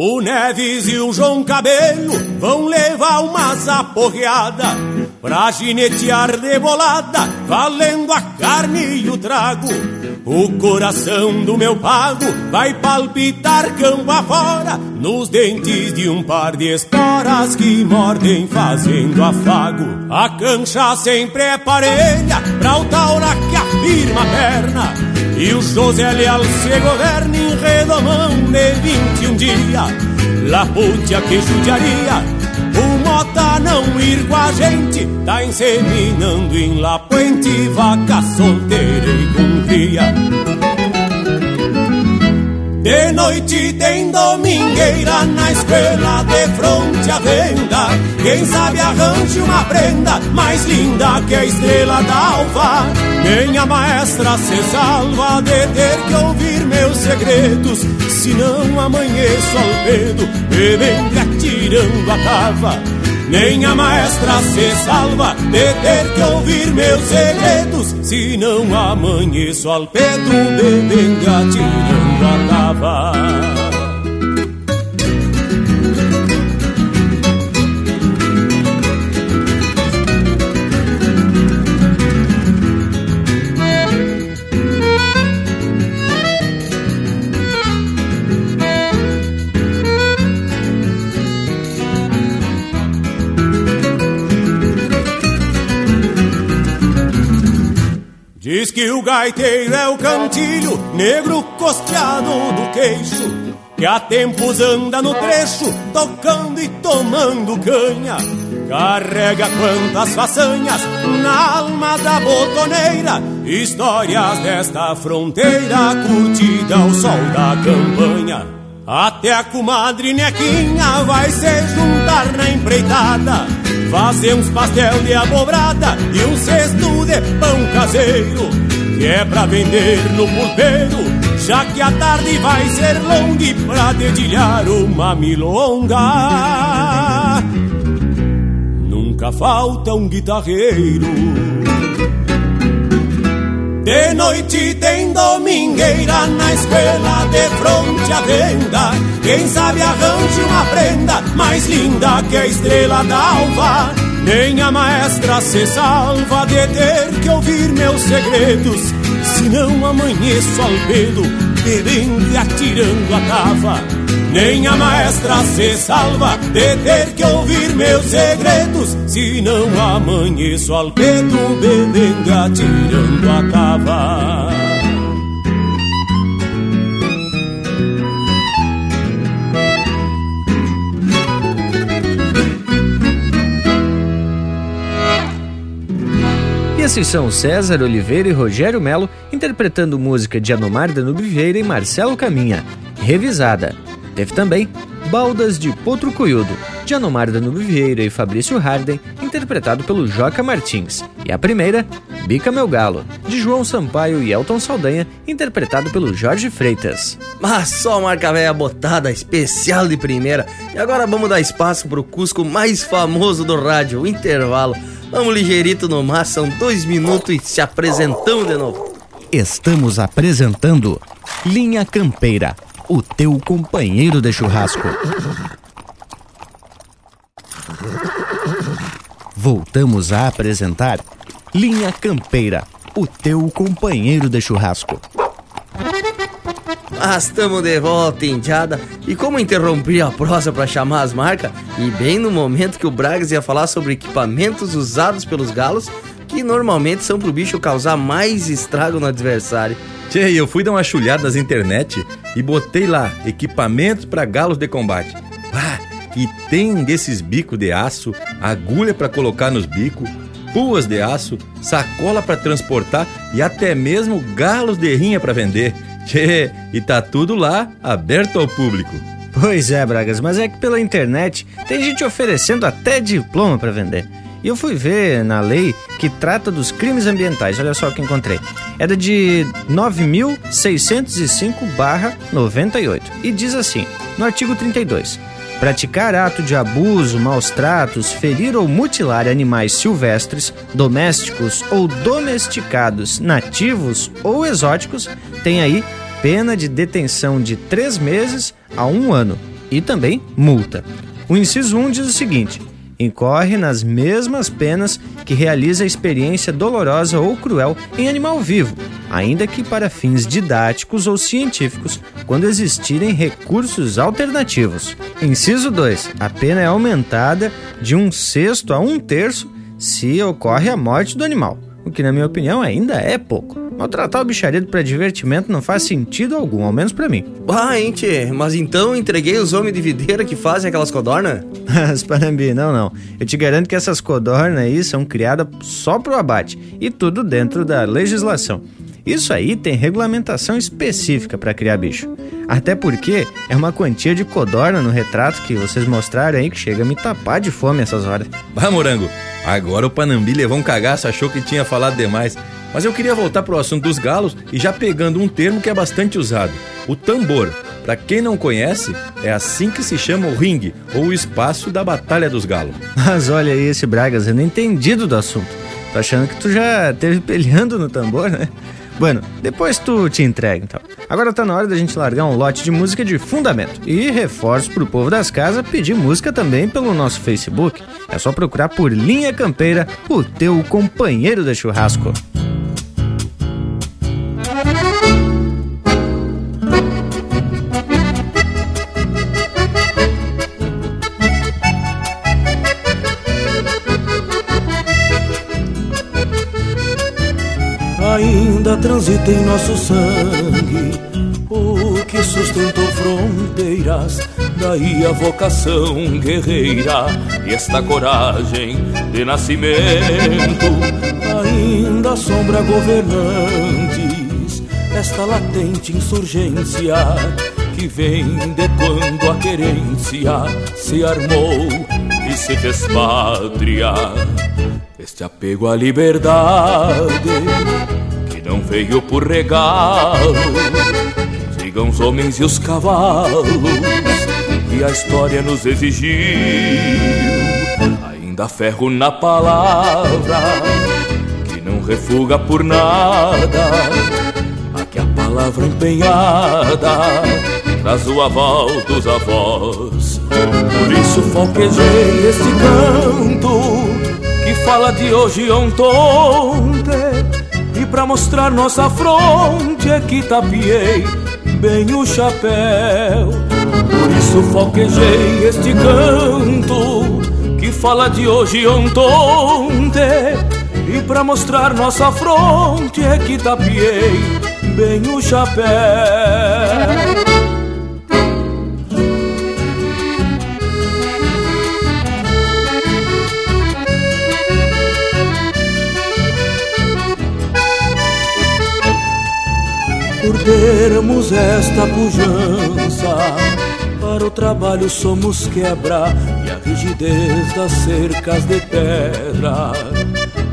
S17: O Neves e o João Cabelo vão levar uma zaporreada pra ginetear de bolada, valendo a carne e o trago. O coração do meu pago vai palpitar campo afora, nos dentes de um par de esporas que mordem fazendo afago. A cancha sempre é parelha pra o taura que afirma a perna. E o José Leal se governa em redomão de 21 dias. Laputia que judiaria, o Mota não ir com a gente, tá inseminando em La Puente, vaca solteira e com cria. De noite tem domingueira na escola de fronte à venda. Quem sabe arranje uma prenda mais linda que a estrela da alva. Minha maestra se salva de ter que ouvir meus segredos. Se não amanheço ao pedo, bebendo atirando a tava. Nem a maestra se salva de ter que ouvir meus segredos Se não amanheço ao Pedro bebendo e atirando a tava Diz que o gaiteiro é o cantilho, negro costeado do queixo, que há tempos anda no trecho, tocando e tomando canha. Carrega quantas façanhas na alma da botoneira, histórias desta fronteira, curtida ao sol da campanha. Até a comadre Nequinha vai se juntar na empreitada Fazer uns pastel de abobrada e um cesto de pão caseiro Que é pra vender no pulpeiro Já que a tarde vai ser longa pra dedilhar uma milonga. Nunca falta um guitarreiro de noite tem domingueira na escola de fronte à venda. Quem sabe arranje uma prenda mais linda que a estrela da alva. Nem a maestra se salva de ter que ouvir meus segredos. Se não amanheço ao pedo, bebendo e atirando a tava. Nem a maestra se salva de ter que ouvir meus segredos Se não amanheço ao pedo bebendo atirando a
S10: E esses são César Oliveira e Rogério Melo interpretando música de Anomar Danube Vieira e Marcelo Caminha, revisada. Teve também Baldas de Potro Cuyudo, de Anomar Danube Vieira e Fabrício Harden, interpretado pelo Joca Martins. E a primeira, Bica Meu Galo, de João Sampaio e Elton Saldanha, interpretado pelo Jorge Freitas.
S4: Mas só marca velha botada, especial de primeira. E agora vamos dar espaço pro Cusco mais famoso do rádio, o intervalo. Vamos ligeirito no mar, são dois minutos e se apresentamos de novo.
S18: Estamos apresentando Linha Campeira, o teu companheiro de churrasco. Voltamos a apresentar Linha Campeira, o teu companheiro de churrasco.
S4: Mas estamos de volta, indiada. E como interrompi a prosa para chamar as marcas, e bem no momento que o Bragas ia falar sobre equipamentos usados pelos galos, que normalmente são pro bicho causar mais estrago no adversário.
S1: Tchê, eu fui dar uma chulhada nas internet e botei lá equipamentos para galos de combate. Ah, e tem desses bicos de aço, agulha para colocar nos bicos, puas de aço, sacola para transportar e até mesmo galos de rinha para vender. Tchê, e tá tudo lá, aberto ao público.
S10: Pois é, Bragas, mas é que pela internet tem gente oferecendo até diploma para vender. E eu fui ver na lei que trata dos crimes ambientais. Olha só o que encontrei. Era de 9605/98 e diz assim, no artigo 32: Praticar ato de abuso, maus tratos, ferir ou mutilar animais silvestres, domésticos ou domesticados, nativos ou exóticos, tem aí pena de detenção de três meses a um ano e também multa. O inciso 1 diz o seguinte: incorre nas mesmas penas que realiza a experiência dolorosa ou cruel em animal vivo, ainda que para fins didáticos ou científicos, quando existirem recursos alternativos. Inciso 2. A pena é aumentada de um sexto a um terço se ocorre a morte do animal, o que, na minha opinião, ainda é pouco. Maltratar o bicharedo para divertimento não faz sentido algum, ao menos para mim.
S4: Ah, hein, tchê, mas então entreguei os homens de videira que fazem aquelas codornas?
S10: As Panambi, não, não. Eu te garanto que essas codornas aí são criadas só pro abate e tudo dentro da legislação. Isso aí tem regulamentação específica para criar bicho. Até porque é uma quantia de codorna no retrato que vocês mostraram aí que chega a me tapar de fome essas horas.
S1: Bah, morango, agora o Panambi levou um cagaço, achou que tinha falado demais. Mas eu queria voltar pro assunto dos galos e já pegando um termo que é bastante usado: o tambor. Para quem não conhece, é assim que se chama o ringue, ou o espaço da Batalha dos Galos.
S10: Mas olha aí esse Bragas, eu não entendido do assunto. Tô achando que tu já teve peleando no tambor, né? Bueno, depois tu te entrega então. Agora tá na hora da gente largar um lote de música de fundamento. E reforço pro povo das casas pedir música também pelo nosso Facebook. É só procurar por Linha Campeira, o teu companheiro de churrasco.
S16: ainda transita em nosso sangue o que sustentou fronteiras, daí a vocação guerreira e esta coragem de nascimento. Ainda sombra governantes, esta latente insurgência que vem de quando a querência se armou e se fez pátria. Este apego à liberdade veio por regalo. Sigam os homens e os cavalos que a história nos exigiu. Ainda ferro na palavra que não refuga por nada. Aqui a palavra empenhada traz o aval dos avós. Por isso falquejei este canto que fala de hoje ontem pra mostrar nossa fronte é que tapiei bem o chapéu. Por isso foquejei este canto que fala de hoje ontem. E pra mostrar nossa fronte é que tapiei bem o chapéu. Termos esta pujança. Para o trabalho somos quebra e a rigidez das cercas de pedra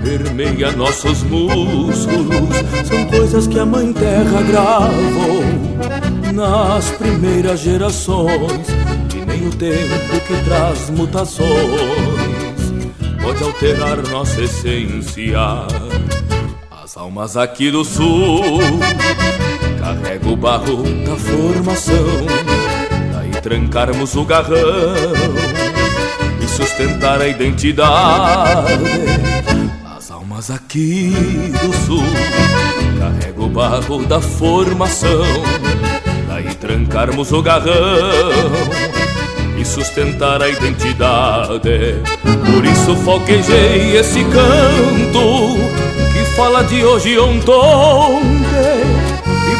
S16: permeia nossos músculos. São coisas que a Mãe Terra gravou nas primeiras gerações. E nem o tempo que traz mutações pode alterar nossa essência. As almas aqui do sul Carrega o barro da formação, daí trancarmos o garrão e sustentar a identidade. As almas aqui do sul, carrega o barro da formação, daí trancarmos o garrão e sustentar a identidade. Por isso foquejei esse canto que fala de hoje ontem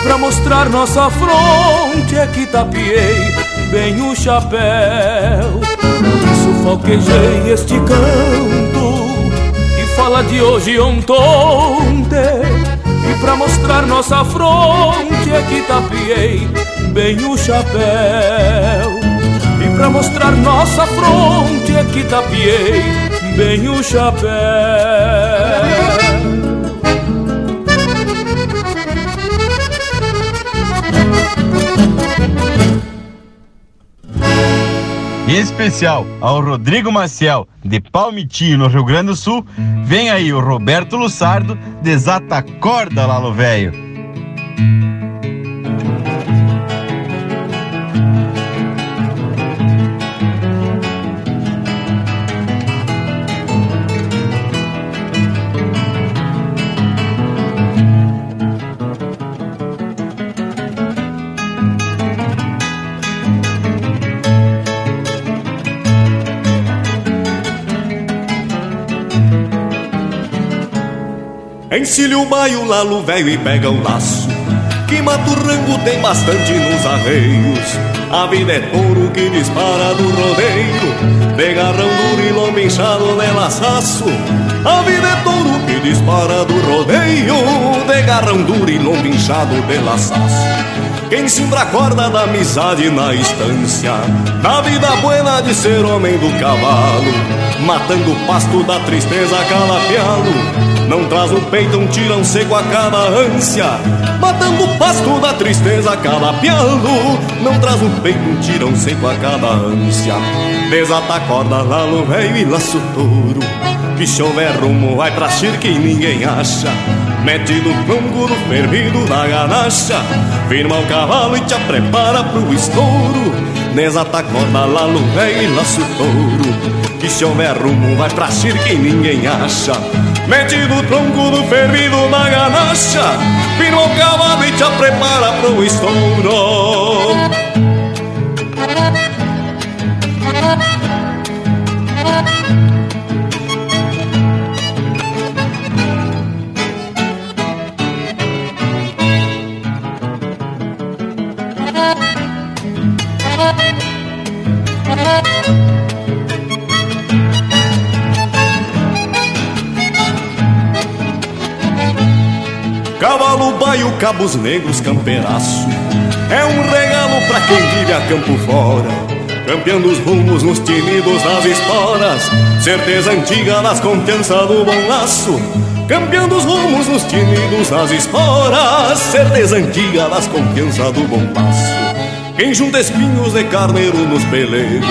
S16: pra mostrar nossa fronte é que tapiei bem o chapéu. Sufoquejei este canto que fala de hoje ontem E pra mostrar nossa fronte é que tapiei bem o chapéu. E pra mostrar nossa fronte é que tapiei bem o chapéu
S8: Em especial ao Rodrigo Maciel, de Palmitinho, no Rio Grande do Sul, vem aí o Roberto Lussardo, desata corda lá no velho.
S9: Encilha o baio, lalo velho e pega o laço. Que mata o rango tem bastante nos arreios. A vida é touro que dispara do rodeio. De duro e lombo inchado de laçaço A vida é touro que dispara do rodeio. De duro e lombo inchado de laçaço quem a corda da amizade na estância. Da vida buena de ser homem do cavalo. Matando o pasto da tristeza calapiado não traz no peito um tirão seco a cada ânsia. Matando o pasto da tristeza pialo Não traz no peito um tirão seco a cada ânsia. Desata a corda lá no velho e laço touro. Que chover rumo vai pra circa e ninguém acha. Mete no tronco do fervido da ganacha. Firma o cavalo e te prepara pro estouro. Desata a corda lá no velho e laço touro. Que se houver rumo vai pra circa e ninguém acha Mete no tronco do fervido da ganacha Firma o cavalo e te prepara pro estouro cabos negros, campeiraço. É um regalo pra quem vive a campo fora Campeando os rumos nos tinidos das esporas Certeza antiga das confiança do bom laço Campeando os rumos nos tinidos das esporas Certeza antiga das confiança do bom passo Quem junta espinhos de carneiro nos peleiros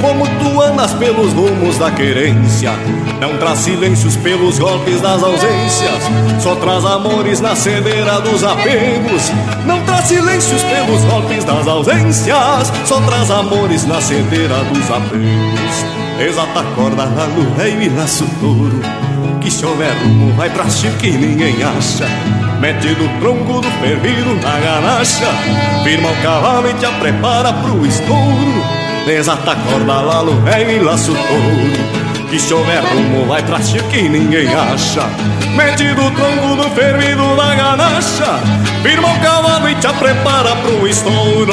S9: como tu andas pelos rumos da querência Não traz silêncios pelos golpes das ausências Só traz amores na cedeira dos apegos Não traz silêncios pelos golpes das ausências Só traz amores na cedeira dos apegos Exata corda no rei e laço touro Que se houver rumo vai pra chique e ninguém acha Mete no tronco do fervido na ganacha. Firma o cavalo e te prepara pro estouro. Desata a corda lá no velho e laço touro Que se houver rumo vai pra que ninguém acha. Mete do tronco do fervido da ganacha. Firma o cavalo e te prepara pro estouro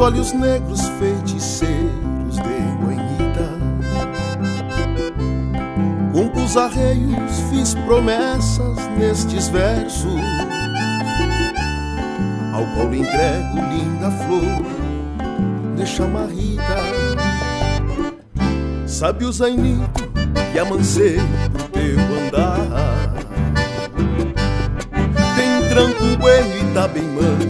S2: olhos negros feiticeiros de. Com os arreios fiz promessas nestes versos, ao qual entrego linda flor de chamarrita. Sabe o zainito e amancei pro teu andar. Tem tranco bueno e tá bem manso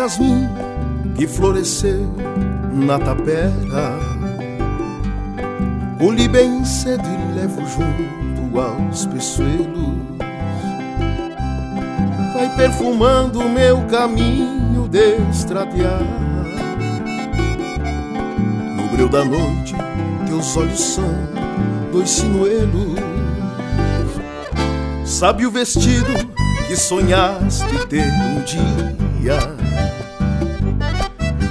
S2: jasmim que floresceu na tapera? Colhi bem cedo e levo junto aos peçoelos. Vai perfumando meu caminho de No breu da noite, teus olhos são dois sinuelos. Sabe o vestido que sonhaste ter um dia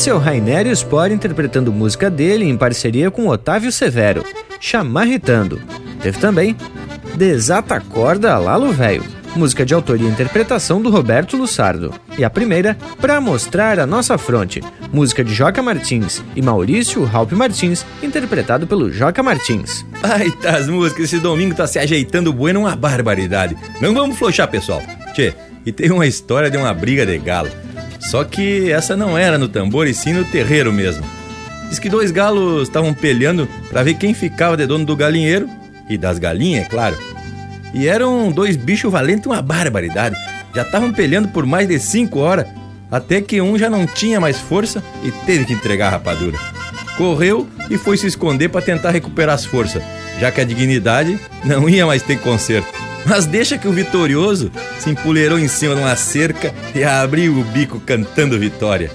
S10: Esse é o Rainério Sport interpretando música dele em parceria com Otávio Severo, Chamarritando. Teve também Desata Corda Lalo Velho, música de autoria e interpretação do Roberto Lussardo. E a primeira, Pra Mostrar a Nossa Fronte, música de Joca Martins e Maurício Ralph Martins, interpretado pelo Joca Martins.
S1: Ai, tá as músicas, esse domingo tá se ajeitando bueno uma barbaridade. Não vamos flochar, pessoal. Tchê, e tem uma história de uma briga de galo. Só que essa não era no tambor e sim no terreiro mesmo. Diz que dois galos estavam peleando para ver quem ficava de dono do galinheiro e das galinhas, é claro. E eram dois bichos valentes uma barbaridade. Já estavam peleando por mais de cinco horas, até que um já não tinha mais força e teve que entregar a rapadura. Correu e foi se esconder para tentar recuperar as forças, já que a dignidade não ia mais ter conserto. Mas deixa que o vitorioso se empoleirou em cima de uma cerca e abriu o bico cantando vitória.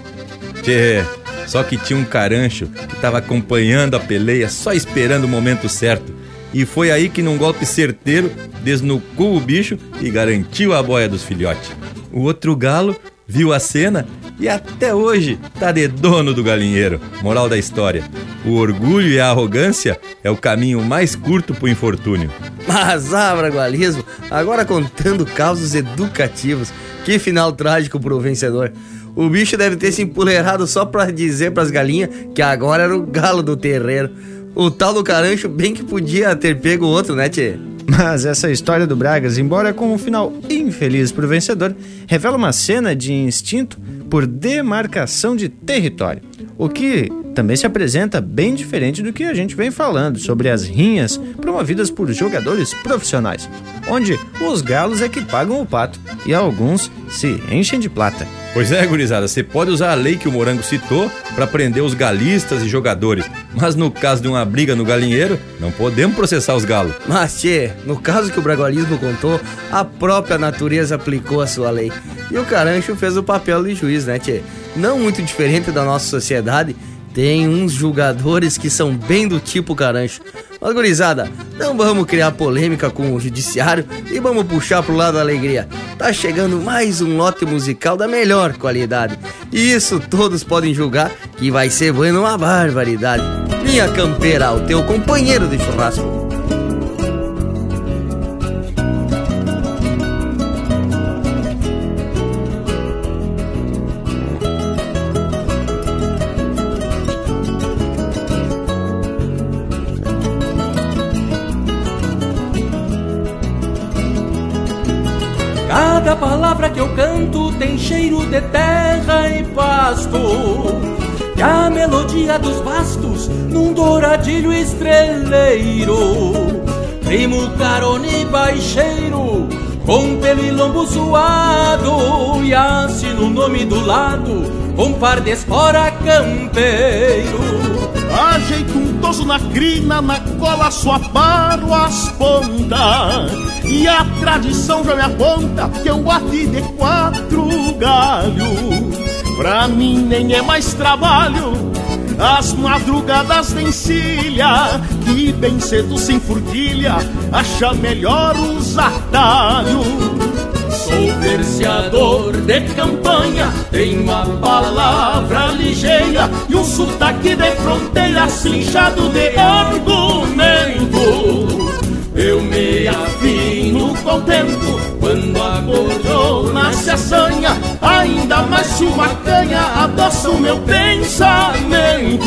S1: Tchê, só que tinha um carancho que estava acompanhando a peleia, só esperando o momento certo. E foi aí que, num golpe certeiro, desnucou o bicho e garantiu a boia dos filhotes. O outro galo viu a cena e até hoje tá de dono do galinheiro. Moral da história: o orgulho e a arrogância é o caminho mais curto pro infortúnio.
S4: Mas, ah, Bragualismo, agora contando causos educativos. Que final trágico pro vencedor. O bicho deve ter se empoleirado só pra dizer pras galinhas que agora era o galo do terreiro. O tal do carancho bem que podia ter pego outro, né, tchê?
S10: Mas essa história do Bragas, embora com um final infeliz para o vencedor, revela uma cena de instinto por demarcação de território. O que também se apresenta bem diferente do que a gente vem falando sobre as rinhas promovidas por jogadores profissionais, onde os galos é que pagam o pato e alguns se enchem de plata.
S1: Pois é, gurizada, você pode usar a lei que o Morango citou para prender os galistas e jogadores, mas no caso de uma briga no galinheiro, não podemos processar os galos.
S4: Mas, tchê, no caso que o bragualismo contou, a própria natureza aplicou a sua lei. E o carancho fez o papel de juiz, né, tchê? Não muito diferente da nossa sociedade, tem uns julgadores que são bem do tipo carancho. Mas, gurizada, não vamos criar polêmica com o judiciário e vamos puxar pro lado da alegria. Tá chegando mais um lote musical da melhor qualidade. E isso todos podem julgar que vai ser bueno uma barbaridade. Linha Campeira, o teu companheiro de churrasco.
S19: De terra e pasto. E a melodia dos bastos num douradilho estreleiro. Primo carone baixeiro, com pelo e lombo zoado. E assino o nome do lado, com par de espora campeiro.
S20: Ajeito um toso na crina, na cola só paro as pontas. E a tradição já me aponta que eu ati de quatro galhos. Pra mim nem é mais trabalho as madrugadas de encilha. Que bem cedo sem furquilha Acha melhor os atalhos
S19: Sou verseador de campanha, tenho uma palavra ligeira e um sotaque de fronteira cinchado de argumento. Eu me afino contento quando a cordona se assanha, ainda mais se uma canha adoça o meu pensamento.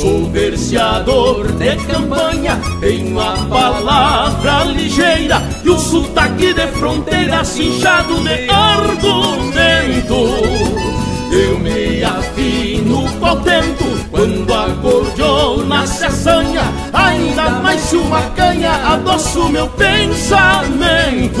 S19: Sou verseador de campanha, tenho a palavra ligeira e o sotaque de fronteira cinchado de argumento. Eu me afino contento quando a gordiona se assanha, ainda mais se uma canha adoça o meu pensamento.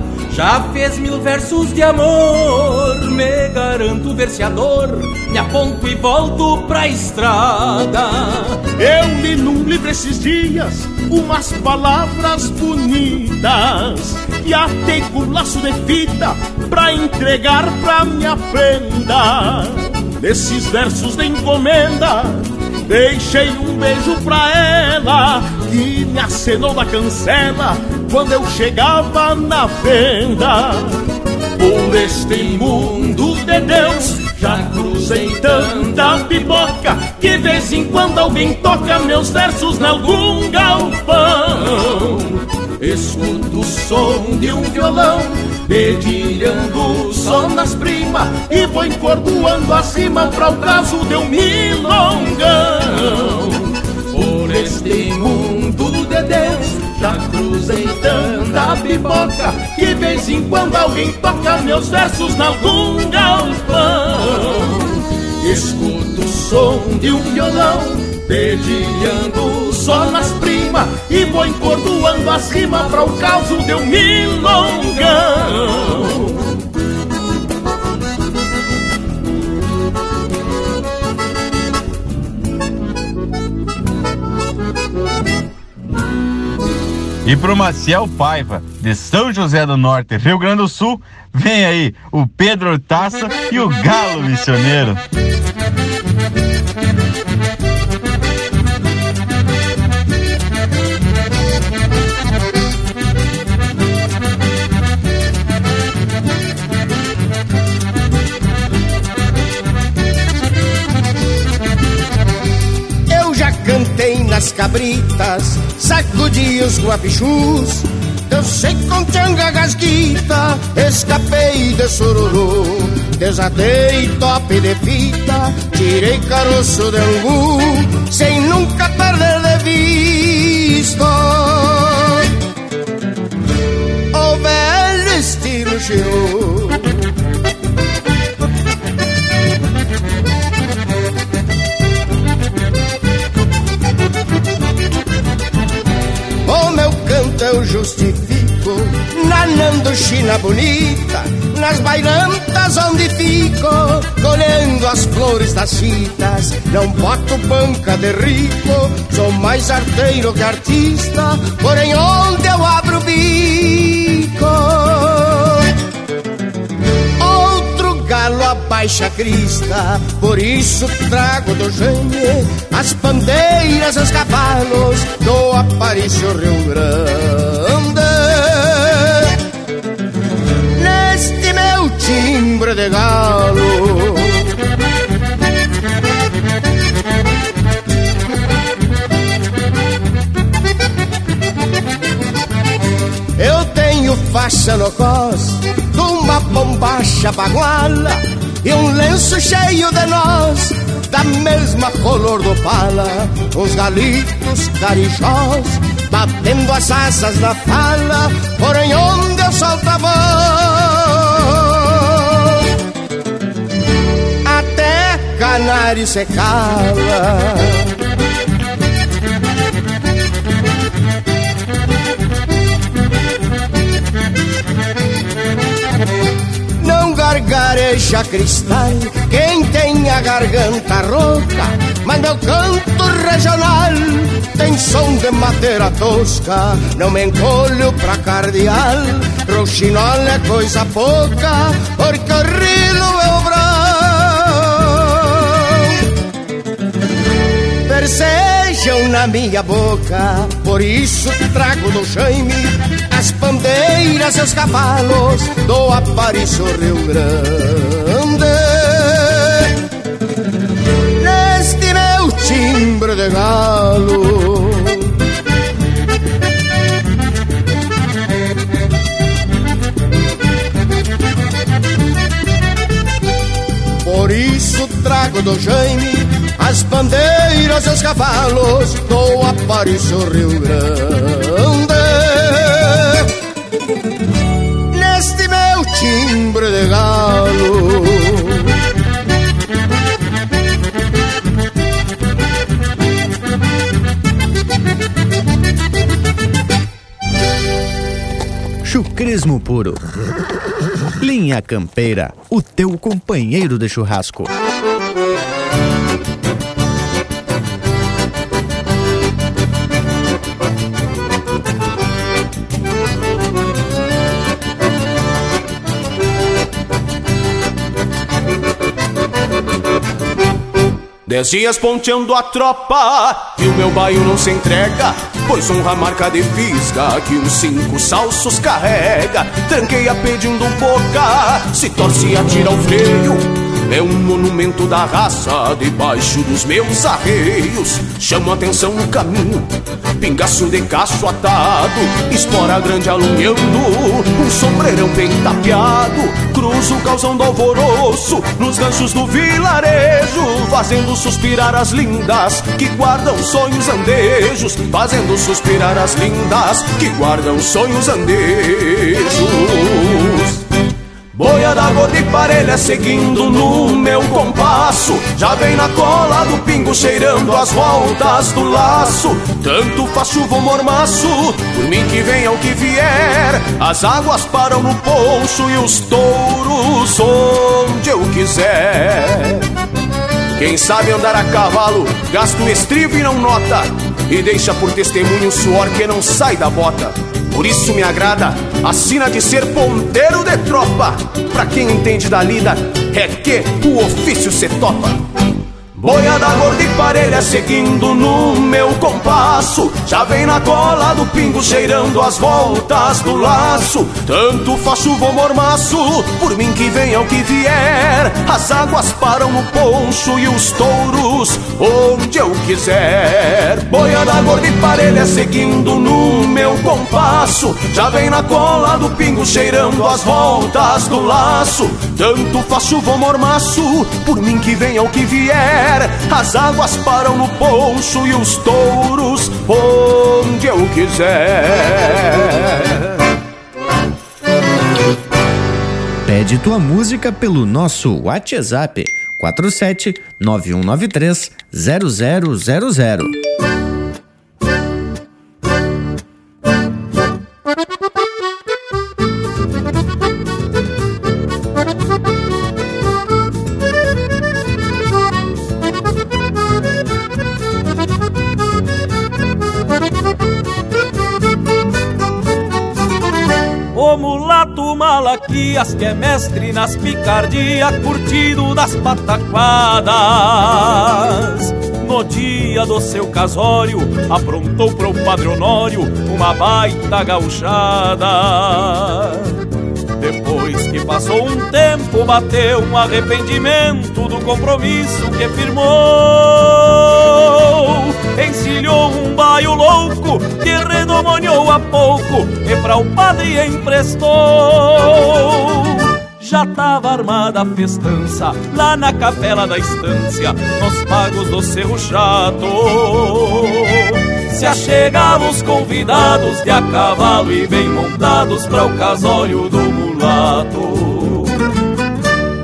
S19: já fez mil versos de amor. Me garanto verseador, me aponto e volto pra estrada.
S20: Eu li num livro esses dias umas palavras bonitas e atei com laço de fita pra entregar pra minha prenda. Nesses versos de encomenda, deixei um beijo pra ela que me acenou da cancela quando eu chegava na venda. Por este mundo de Deus, já cruzei tanta pipoca que de vez em quando alguém toca meus versos em algum galpão. Escuto o som de um violão dedilhando só nas primas e vou encordoando acima para o caso de um milongão. Por este mundo de Deus já cruzei tanta pipoca Que vez em quando alguém toca meus versos em algum galpão Escuto o som de um violão Dedilhando só nas primas E vou encordoando as rimas pra o caso de um milongão
S8: E pro Maciel Paiva, de São José do Norte, Rio Grande do Sul, vem aí o Pedro Taça e o Galo Missioneiro.
S3: Cabritas, sacudi os guapichus. Eu sei com tchanga gasguita, escapei de sururu. Desatei top de fita, tirei caroço de angu, sem nunca perder de vista. O velho estilo chegou. Eu justifico. Nanando China bonita Nas bailantas onde fico Colhendo as flores das fitas Não boto banca de rico Sou mais arteiro que artista Porém onde eu abro galo abaixa a crista. Por isso trago do gênio As bandeiras, os cavalos Do Aparício Rio Grande. Neste meu timbre de galo Eu tenho faixa no cos uma bombacha baguala e um lenço cheio de nós da mesma color do pala. Os galitos carijós batendo as asas na fala, porém onde eu solto a voz até canário se cala. Gargareja cristal quem tem a garganta rouca, mas meu canto regional tem som de madeira tosca. Não me encolho pra cardeal, roxinol é coisa pouca, porque o rilo é o brão. Persejam na minha boca, por isso trago do as bandeiras os cavalos do Aparício Rio Grande. Neste meu timbre de galo. Por isso trago do Jaime as bandeiras os cavalos do Aparício Rio Grande. Timbre de galo.
S2: Chucrismo puro. Linha Campeira, o teu companheiro de churrasco.
S17: Dez dias ponteando a tropa E o meu baio não se entrega Pois honra a marca de fisga Que os cinco salsos carrega. Tranqueia pedindo boca Se torce e atira o freio é um monumento da raça debaixo dos meus arreios. Chamo atenção no caminho, pingaço de cacho atado, espora grande alunhando, um sombreirão bem tapeado. Cruzo o calzão do alvoroço nos ganchos do vilarejo, fazendo suspirar as lindas que guardam sonhos andejos, fazendo suspirar as lindas que guardam sonhos andejos. Boia da gorda e parelha seguindo no meu compasso. Já vem na cola do pingo cheirando as voltas do laço. Tanto faz chuva ou mormaço, por mim que venha o que vier. As águas param no poncho e os touros onde eu quiser. Quem sabe andar a cavalo, gasta o estribo e não nota, e deixa por testemunho o suor que não sai da bota. Por isso me agrada a sina de ser ponteiro de tropa. Pra quem entende da lida, é que o ofício se topa. Boiada gorda e parelha seguindo no meu compasso. Já vem na cola do pingo cheirando as voltas do laço. Tanto faz chuva ou mormaço, por mim que venha o que vier. As águas param no poncho e os touros onde eu quiser. Boiada gorda e parelha seguindo no meu compasso. Já vem na cola do pingo cheirando as voltas do laço. Tanto faz chuva ou mormaço, por mim que venha o que vier as águas param no poncho e os touros onde eu quiser.
S10: Pede tua música pelo nosso WhatsApp 47 9193 0000.
S19: Que é mestre nas picardias, curtido das pataquadas. No dia do seu casório, aprontou para o Padre Honório uma baita gauchada. Depois que passou um tempo, bateu um arrependimento do compromisso que firmou. Encilhou um baio louco que redomoniou a pouco e para o padre emprestou. Já tava armada a festança lá na capela da estância, nos pagos do Cerro Chato. Se achegavam os convidados de a cavalo e bem montados para o casório do mulato.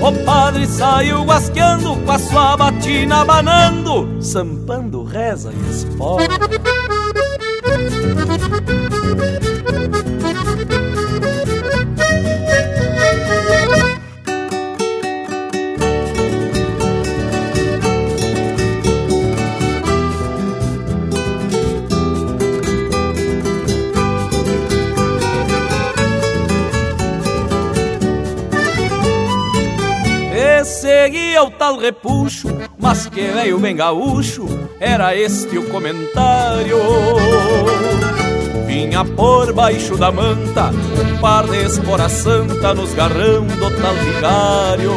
S19: O padre saiu guasqueando com a sua batina abanando, sampando, reza e espora. Seguia o tal repuxo, mas que veio bem gaúcho, era este o comentário. Vinha por baixo da manta, um par de espora santa nos garrão do tal vigário.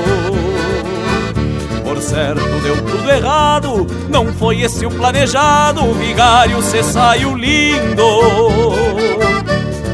S19: Por certo deu tudo errado, não foi esse o planejado, o vigário se saiu lindo.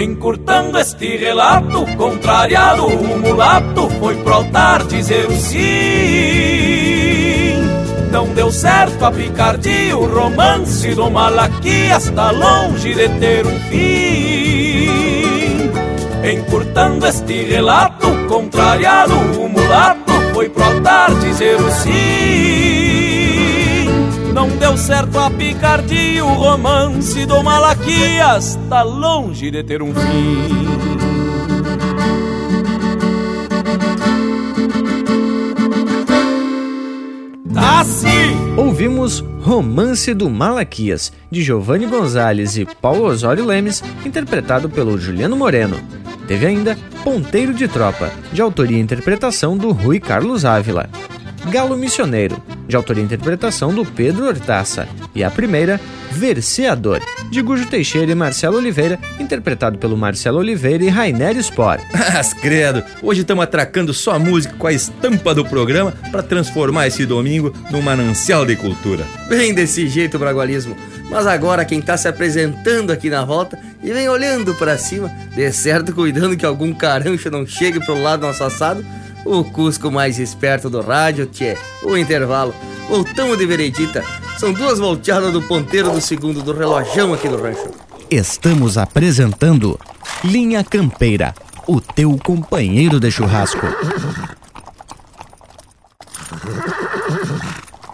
S19: Encurtando este relato, contrariado, o mulato foi pro altar dizer o sim. Não deu certo a picardia, o romance do Malaquias está longe de ter um fim. Encurtando este relato, contrariado, o mulato foi pro altar dizer o sim. Não deu certo a picardia, o romance do Malaquias tá longe de ter um fim.
S10: Assim! Ouvimos Romance do Malaquias, de Giovanni Gonzalez e Paulo Osório Lemes, interpretado pelo Juliano Moreno. Teve ainda Ponteiro de Tropa, de autoria e interpretação do Rui Carlos Ávila. Galo Missioneiro, de autoria e interpretação do Pedro Hortaça, e a primeira, Verseador, de Gujo Teixeira e Marcelo Oliveira, interpretado pelo Marcelo Oliveira e Rainer Spore.
S1: Mas credo, hoje estamos atracando só música com a estampa do programa para transformar esse domingo num manancial de cultura.
S4: Bem desse jeito, Bragualismo. Mas agora quem tá se apresentando aqui na volta e vem olhando para cima, de certo cuidando que algum carancho não chegue pro lado do nosso assado, o Cusco mais esperto do rádio, tchê, o intervalo. Voltamos de veredita. São duas volteadas do ponteiro do segundo do relojão aqui do rancho.
S2: Estamos apresentando Linha Campeira, o teu companheiro de churrasco.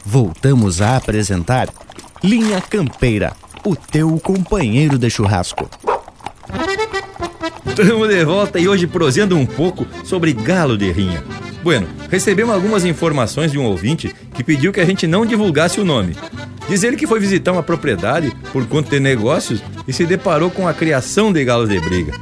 S2: Voltamos a apresentar Linha Campeira, o teu companheiro de churrasco.
S1: Estamos de volta e hoje prosendo um pouco sobre galo de rinha. Bueno, recebemos algumas informações de um ouvinte que pediu que a gente não divulgasse o nome. Diz ele que foi visitar uma propriedade por conta de negócios e se deparou com a criação de galos de briga.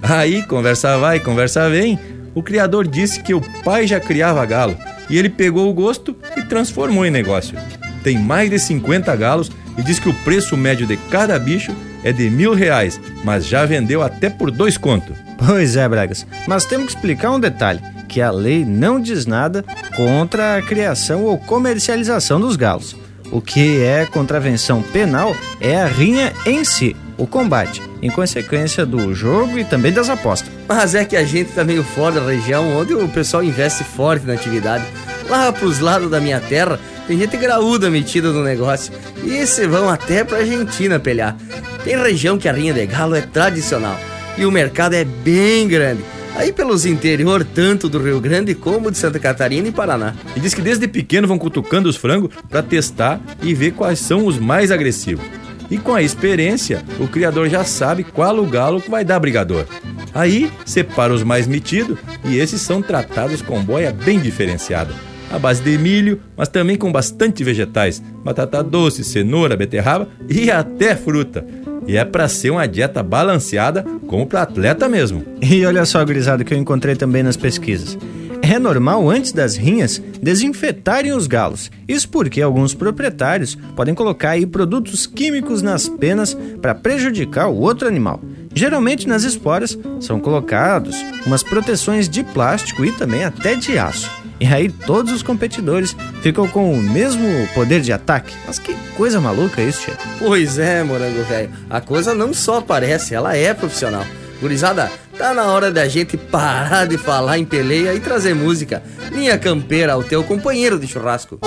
S1: Aí, conversa vai, conversa vem, o criador disse que o pai já criava galo e ele pegou o gosto e transformou em negócio. Tem mais de 50 galos e diz que o preço médio de cada bicho é de mil reais, mas já vendeu até por dois contos.
S10: Pois é, Bragas, mas temos que explicar um detalhe, que a lei não diz nada contra a criação ou comercialização dos galos. O que é contravenção penal é a rinha em si, o combate, em consequência do jogo e também das apostas.
S4: Mas é que a gente tá meio fora da região onde o pessoal investe forte na atividade. Lá pros lados da minha terra, tem gente graúda metida no negócio. E se vão até pra Argentina pelhar. Tem região que a rinha de galo é tradicional. E o mercado é bem grande. Aí pelos interior, tanto do Rio Grande como de Santa Catarina e Paraná.
S1: E diz que desde pequeno vão cutucando os frangos para testar e ver quais são os mais agressivos. E com a experiência, o criador já sabe qual o galo que vai dar brigador. Aí separa os mais metidos e esses são tratados com boia bem diferenciada. A base de milho, mas também com bastante vegetais, batata doce, cenoura, beterraba e até fruta. E é para ser uma dieta balanceada como para atleta mesmo.
S10: E olha só, gurizada, que eu encontrei também nas pesquisas. É normal, antes das rinhas, desinfetarem os galos. Isso porque alguns proprietários podem colocar aí produtos químicos nas penas para prejudicar o outro animal. Geralmente nas esporas são colocados umas proteções de plástico e também até de aço. E aí todos os competidores ficam com o mesmo poder de ataque. Mas que coisa maluca isso, chefe.
S4: Pois é, morango velho. A coisa não só parece, ela é profissional. Gurizada, tá na hora da gente parar de falar em peleia e trazer música. Linha Campeira, o teu companheiro de churrasco.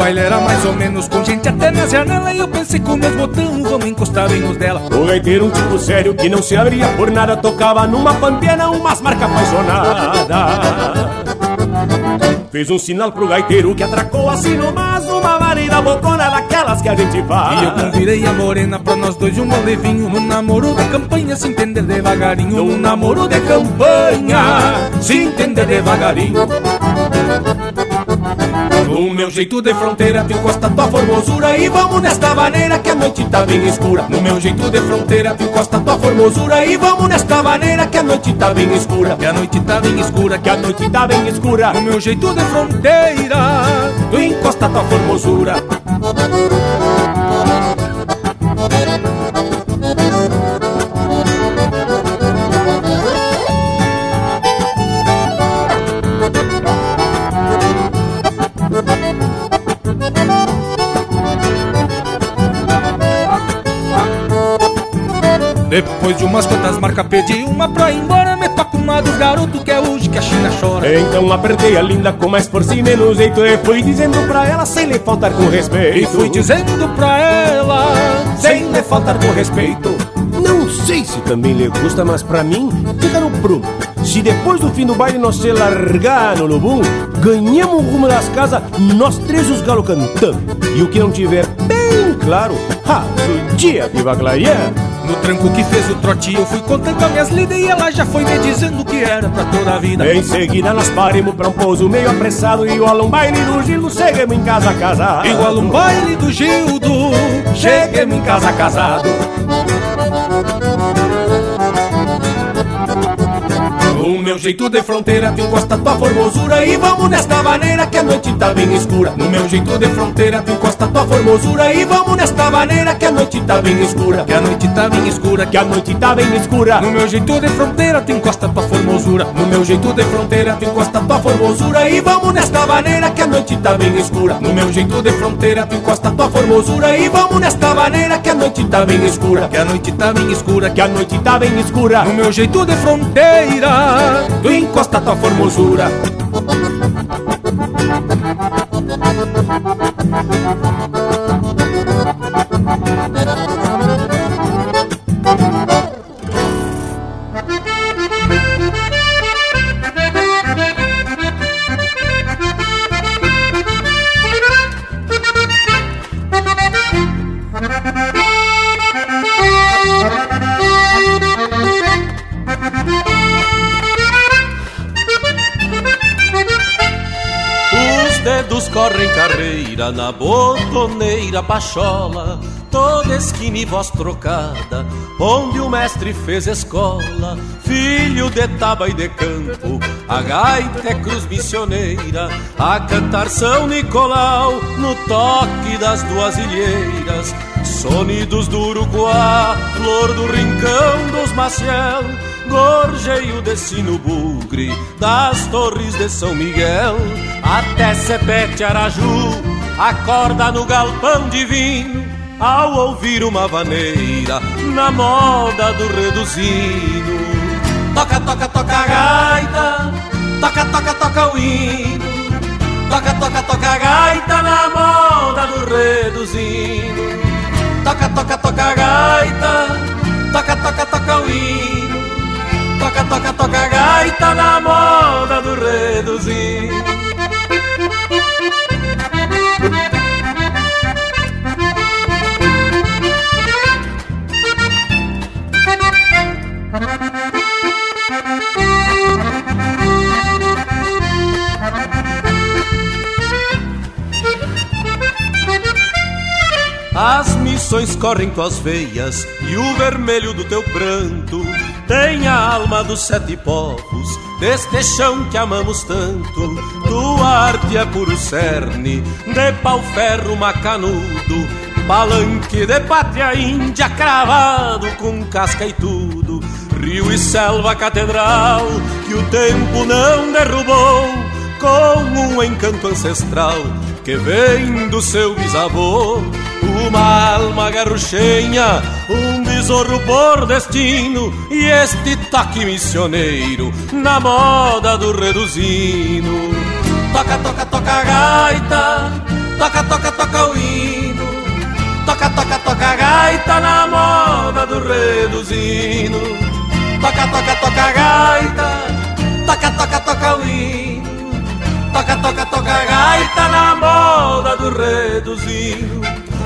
S19: Baile era mais ou menos com gente até na janela. E eu pensei com meus botão, vamos encostar bem nos dela.
S17: O gaiteiro, um tipo sério que não se abria por nada Tocava numa pampiana umas marcas apaixonadas. Fez um sinal pro gaiteiro que atracou assim nomás Uma varida bocona daquelas que a gente faz.
S19: E eu convidei a morena pra nós dois um molevinho Num namoro de campanha, se entender devagarinho.
S17: Num namoro de campanha, se entender devagarinho
S19: no meu jeito de fronteira, tu encosta tua formosura. E vamos nesta maneira que a noite tá bem escura. No meu jeito de fronteira, tu encosta tua formosura. E vamos nesta maneira que a noite tá bem escura. Que a noite tá bem escura, que a noite tá bem escura. No meu jeito de fronteira, tu encosta tua formosura Depois de umas quantas marcas pedi uma pra ir embora. Me toca uma dos garotos que é hoje que a China chora.
S17: Então apertei a linda com mais força e menos jeito. E fui dizendo pra ela sem lhe faltar com respeito.
S19: E fui dizendo pra ela sem lhe faltar com respeito.
S17: Não sei se também lhe gusta, mas pra mim fica no prumo se depois do fim do baile nós se largar no lobum, ganhamos o rumo das casas, nós três os galos cantando. E o que não tiver bem claro, ha, o dia que vai clarear,
S14: No tranco que fez o trote eu fui contando as minhas lidas E ela já foi me dizendo que era pra toda a vida.
S17: Em seguida nós paremos pra um pouso meio apressado Igual um baile do Gildo, cheguemos em casa casado.
S14: Igual um baile do Gildo, cheguemos em casa casado
S17: meu jeito de fronteira tu encosta tua formosura E vamos nesta maneira que a noite tá bem escura. No meu jeito de fronteira tu encosta tua formosura E vamos nesta maneira que a noite tá bem escura.
S14: Que a noite tá bem escura,
S17: que a noite tá bem escura.
S14: No meu jeito de fronteira tu encosta tua formosura.
S17: No meu jeito de fronteira tu encosta tua formosura E vamos nesta maneira que a noite tá bem escura. No meu jeito de fronteira tu encosta tua formosura E vamos nesta maneira que a noite tá bem escura.
S14: Que a noite tá bem escura,
S17: que a noite tá bem escura.
S14: No meu jeito de fronteira
S17: tu encosta tua formosura.
S21: Correm carreira na botoneira pachola, toda esquina e voz trocada, onde o mestre fez escola, filho de taba e de campo, a gaita é cruz missioneira, a cantar São Nicolau, no toque das duas ilheiras, sonidos do Uruguá, flor do rincão dos Maciel, gorjeio de sino bugre, das torres de São Miguel, até Sepete Araju, acorda no galpão divino, ao ouvir uma vaneira, na moda do reduzido. Toca, toca, toca a gaita, toca, toca, toca o hino, toca, toca, toca a gaita, na moda do reduzido. Toca, toca, toca a gaita, toca, toca, toca o hino, toca, toca, toca gaita, na moda do reduzido. As missões correm tuas veias e o vermelho do teu pranto tem a alma dos sete povos deste chão que amamos tanto. Tua arte é puro cerne de pau-ferro macanudo, palanque de pátria índia cravado com casca e tudo. Rio e selva catedral que o tempo não derrubou com um encanto ancestral que vem do seu bisavô. Uma alma garruchenha, um besouro por destino e este toque missioneiro na moda do reduzindo. Toca, toca, toca a gaita, toca, toca, toca o hino. Toca, toca, toca a gaita na moda do reduzindo. Toca, toca, toca a gaita, toca, toca, toca o hino. Toca, toca, toca a gaita na moda do reduzindo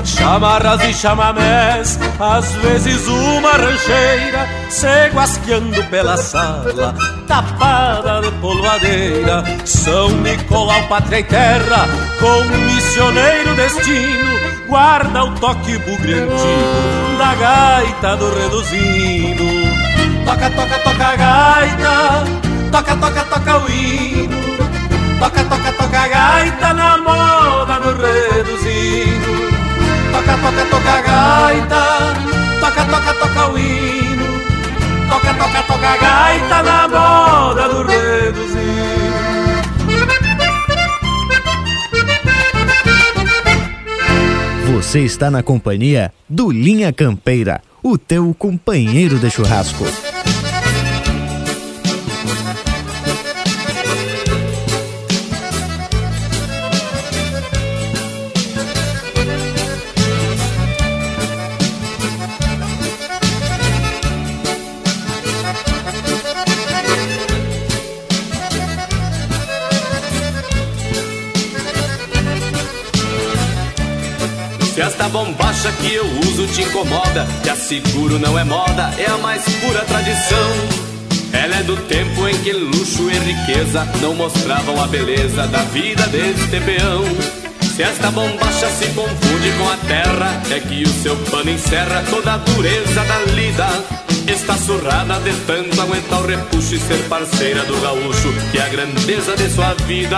S21: Chamarras e chamamés, às vezes uma rancheira Se guasqueando pela sala, tapada de polvadeira São Nicolau, pátria e terra, com missioneiro destino Guarda o toque bugre antigo da gaita do reduzindo Toca, toca, toca a gaita, toca, toca, toca o hino. Toca, toca, toca a gaita na moda do reduzido. Toca, toca, toca a gaita. Toca, toca, toca o hino. Toca, toca, toca a gaita na moda do reduzido.
S10: Você está na companhia do Linha Campeira, o teu companheiro de churrasco.
S11: Se esta bombacha que eu uso te incomoda, te asseguro não é moda, é a mais pura tradição. Ela é do tempo em que luxo e riqueza não mostravam a beleza da vida deste peão. Se esta bombacha se confunde com a terra, é que o seu pano encerra toda a dureza da lida. Está surrada de tanto aguentar o repuxo e ser parceira do gaúcho, que a grandeza de sua vida.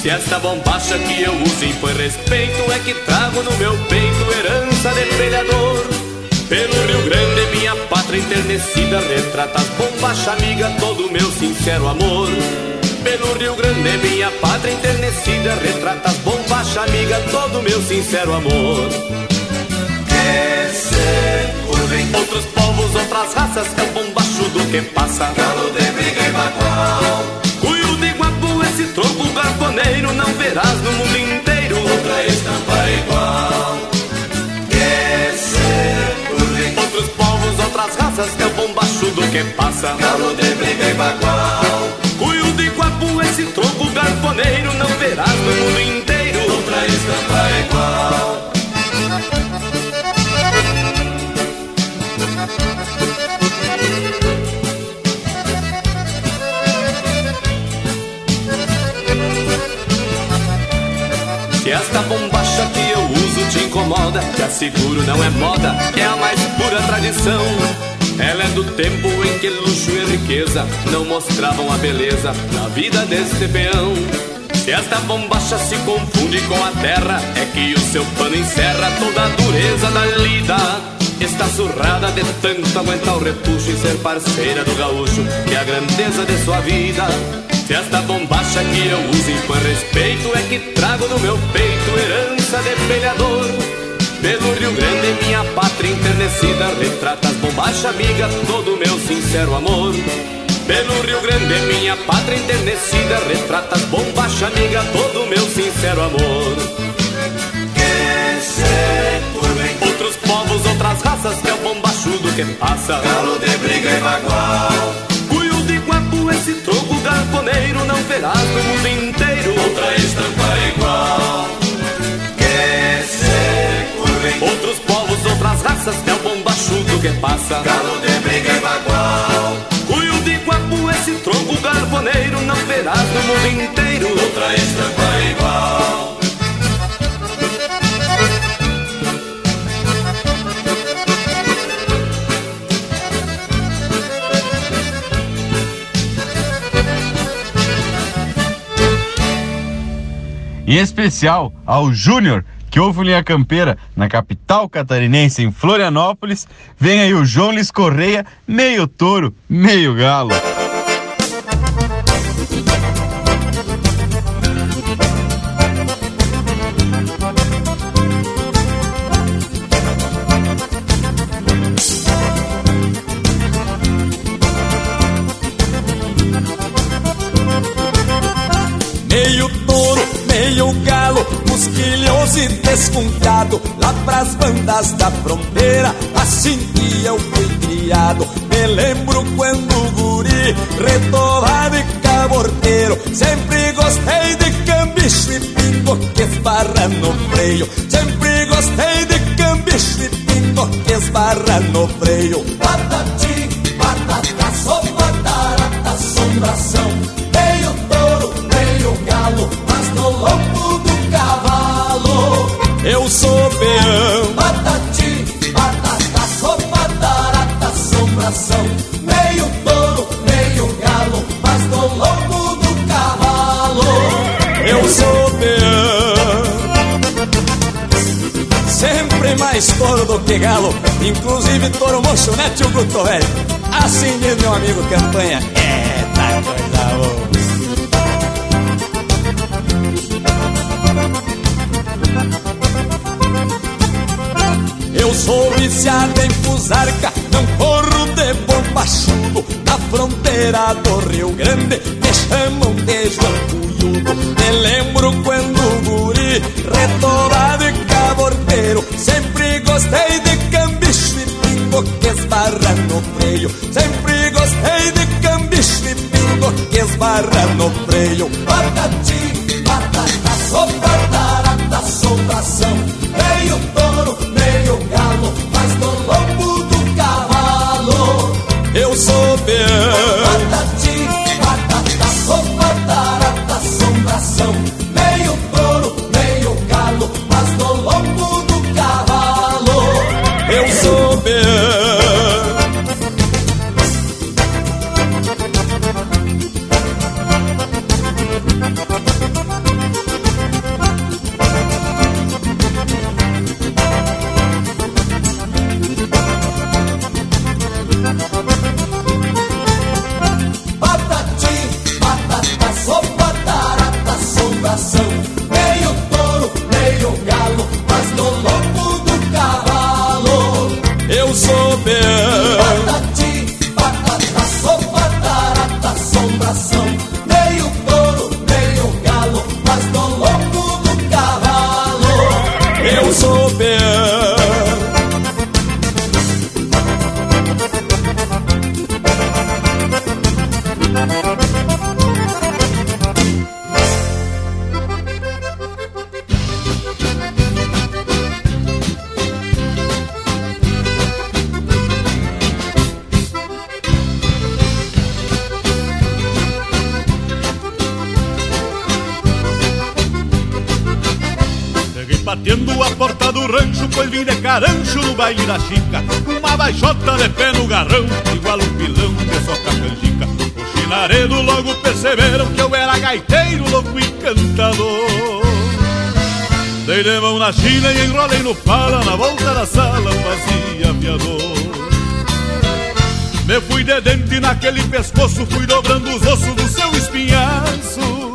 S11: Se esta bombacha que eu uso impõe respeito, é que trago no meu peito herança de peleador. Pelo Rio Grande, minha pátria enternecida, retrata as bombacha amiga, todo meu sincero amor. Pelo Rio Grande, minha pátria enternecida, retrata as bombacha amiga, todo meu sincero amor. Outros povos, outras raças, é o bombachudo que passa. Galo de briga e bagual. Cuio de guapo, esse tronco garponeiro, não verás no mundo inteiro outra estampa igual. Que se curvem outros povos, outras raças, é o bombachudo que passa. Galo de briga e bagual. Cuio de guapo, esse tronco garponeiro, não verás no mundo inteiro outra estampa igual. Se esta bombacha que eu uso te incomoda, te asseguro não é moda, é a mais pura tradição. Ela é do tempo em que luxo e riqueza não mostravam a beleza da vida deste peão. Se esta bombacha se confunde com a terra, é que o seu pano encerra toda a dureza da lida. Está surrada de tanto aguentar o repuxo e ser parceira do gaúcho, que é a grandeza de sua vida. Se esta bombacha que eu uso impõe respeito, é que trago no meu peito herança de peleador. Pelo Rio Grande, minha pátria enternecida, retrata as bombacha amiga, todo meu sincero amor. Pelo Rio Grande, minha pátria enternecida, retrata as bombacha amiga, todo meu sincero amor. Que se outros povos, outras raças, que é o bombachudo que passa. Galo de briga e bagual. Tronco garponeiro, não verás no mundo inteiro outra estampa igual. Que se outros povos, outras raças, é o bombachudo que passa. Galo de briga e bagual. Cuio de guapo, esse tronco garponeiro, não verás no mundo inteiro outra estampa igual.
S8: Em especial ao Júnior, que ouve o Linha Campeira na capital catarinense, em Florianópolis. Vem aí o João Lis Correia, meio touro, meio galo.
S15: Musquilhoso e desconfiado Lá pras bandas da fronteira, assim que eu fui criado. Me lembro quando guri, retovado e caborteiro Sempre gostei de cambicho e pingo que esbarra no freio. Sempre gostei de cambicho e pingo que esbarra no freio. Patati, patata, sopa, tarata, assombração Eu sou peão. Patati, batata, sopa, tarata, assombração. Meio touro, meio galo, mas no lombo do cavalo. Eu sou peão. Sempre mais touro do que galo, inclusive touro mocho, né, tio Guto, velho? Assim diz meu amigo Campanha. Eita coisa boa. Eu sou viciado em fusarca, não corro de bombachudo Na fronteira do Rio Grande me chamam de João Cunhudo Me lembro quando guri, retorado e cabordeiro Sempre gostei de cambicho e pingo que esbarra no freio. Sempre gostei de cambicho e pingo que esbarra no freio. Patati, batata, sopa, tarata, assombração Meio touro
S22: garrão, igual um pilão de soca canjica. Os chinaredo logo perceberam que eu era gaiteiro, louco e cantador. Dei de mão na china e enrolei no pala, na volta da sala fazia aviador. Me fui de dente naquele pescoço, fui dobrando os ossos do seu espinhaço.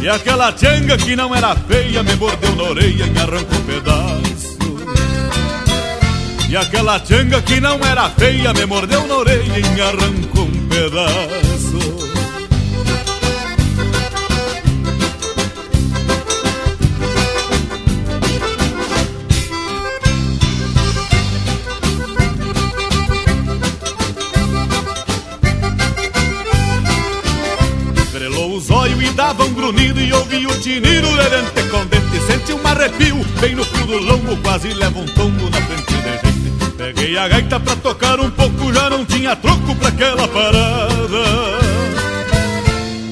S22: E aquela tchanga que não era feia me mordeu na orelha e me arrancou um pedaço. E aquela tchanga que não era feia me mordeu na orelha e me arrancou um pedaço. Olhos e dava um grunhido E ouvi o tinido de dente com dente Senti um arrepio bem no fio do lombo Quase leva um tombo na frente de gente Peguei a gaita pra tocar um pouco Já não tinha troco pra aquela parada.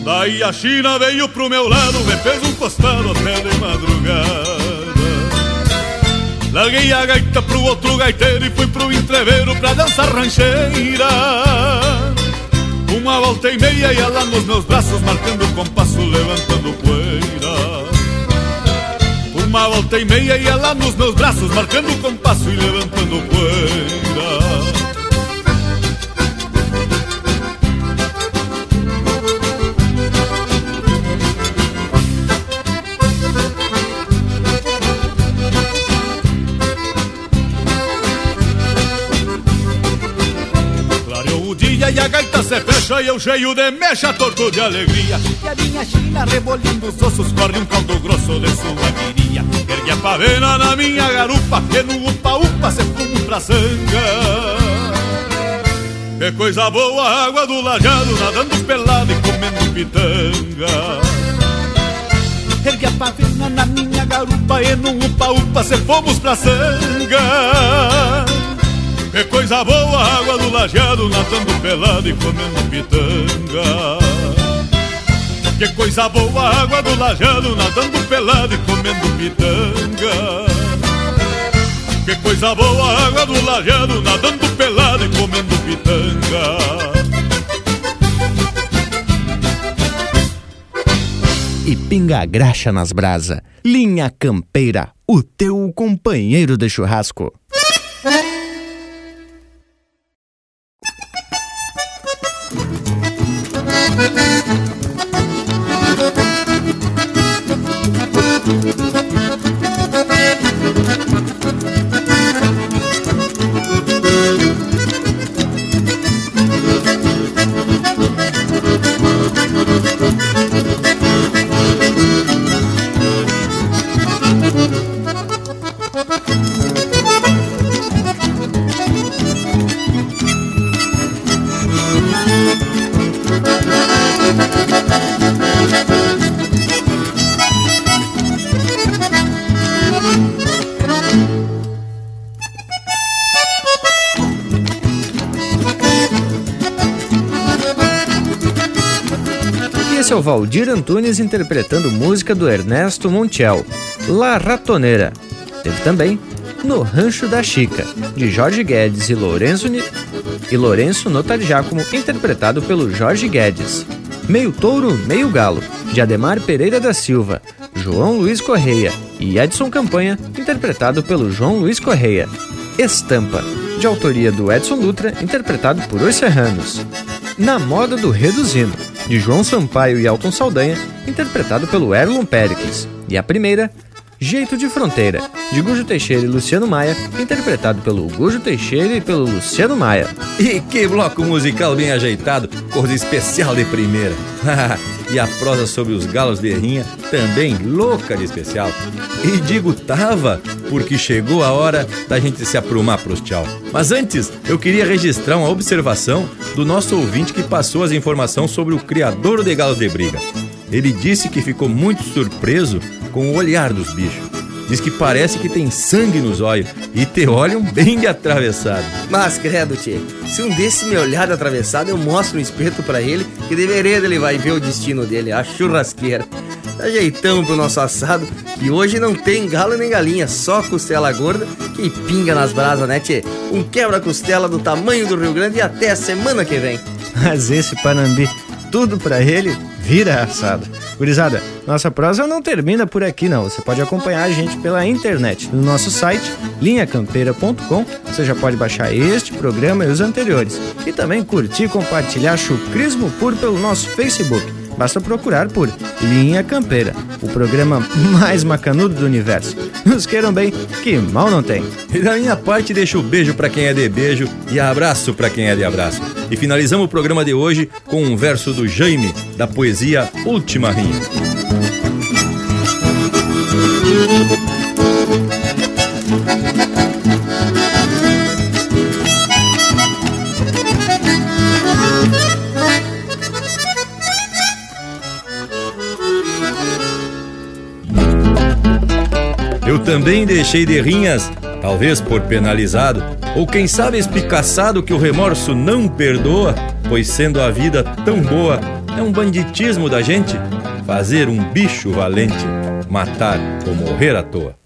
S22: Daí a China veio pro meu lado Me fez um costado até de madrugada. Larguei a gaita pro outro gaiteiro E fui pro entreveiro pra dançar rancheira. Uma volta e meia e ela nos meus braços Marcando o compasso, levantando poeira Uma volta e meia e ela nos meus braços Marcando o compasso e levantando poeira Clareou fecha E eu cheio de mecha, torto de alegria. E a minha china rebolindo os ossos Corre um caldo grosso de sua viria Ergue a pavena na minha garupa Que no upa-upa se fumo pra sanga. Que coisa boa a água do lajado Nadando pelado e comendo pitanga. Ergue a pavena na minha garupa E no upa-upa se fomos pra sanga que coisa boa, água do lajeado Nadando pelado e comendo pitanga Que coisa boa, água do lajeado Nadando pelado e comendo pitanga Que coisa boa, água do lajeado Nadando pelado e comendo pitanga
S23: E pinga a graxa nas brasa. Linha Campeira, o teu companheiro de churrasco.
S10: E esse Valdir Antunes interpretando música do Ernesto Montiel, La Ratoneira. Teve também No Rancho da Chica, de Jorge Guedes e Lourenço, Ni- e Lourenço Notari Giacomo, interpretado pelo Jorge Guedes. Meio Touro, Meio Galo, de Ademar Pereira da Silva, João Luiz Correia e Edson Campanha, interpretado pelo João Luiz Correia. Estampa, de autoria do Edson Dutra, interpretado por Os Serranos. Na Moda do Reduzindo, de João Sampaio e Alton Saldanha, interpretado pelo Erlon Pericles. E a primeira, Jeito de Fronteira, de Gujo Teixeira e Luciano Maia, interpretado pelo Gujo Teixeira e pelo Luciano Maia.
S1: E que bloco musical bem ajeitado, cor especial de primeira. e a prosa sobre os galos de rinha também louca de especial. E digo tava, porque chegou a hora da gente se aprumar pros tchau. Mas antes, eu queria registrar uma observação do nosso ouvinte que passou as informações sobre o criador de galos de briga. Ele disse que ficou muito surpreso com o olhar dos bichos. Diz que parece que tem sangue nos olhos e te olham bem de atravessado.
S4: Mas, credo, tchê, se um desse me olhar de atravessado, eu mostro um espeto para ele que deveria ele vai ver o destino dele, a churrasqueira. Jeitão pro nosso assado, que hoje não tem galo nem galinha, só costela gorda que pinga nas brasas, né, tchê? Um quebra-costela do tamanho do Rio Grande e até a semana que vem.
S10: Mas esse Panambi, tudo para ele vira assado. Gurizada, nossa prosa não termina por aqui não. Você pode acompanhar a gente pela internet no nosso site linhacampeira.com. Você já pode baixar este programa e os anteriores e também curtir e compartilhar chucrismo puro pelo nosso Facebook. Basta procurar por Linha Campeira, o programa mais macanudo do universo. Nos queiram bem, que mal não tem.
S1: E da minha parte, deixo o beijo para quem é de beijo e abraço para quem é de abraço. E finalizamos o programa de hoje com um verso do Jaime, da poesia Última Rinha. Eu também deixei de rinhas, talvez por penalizado, ou quem sabe espicaçado que o remorso não perdoa, pois sendo a vida tão boa, é um banditismo da gente fazer um bicho valente, matar ou morrer à toa.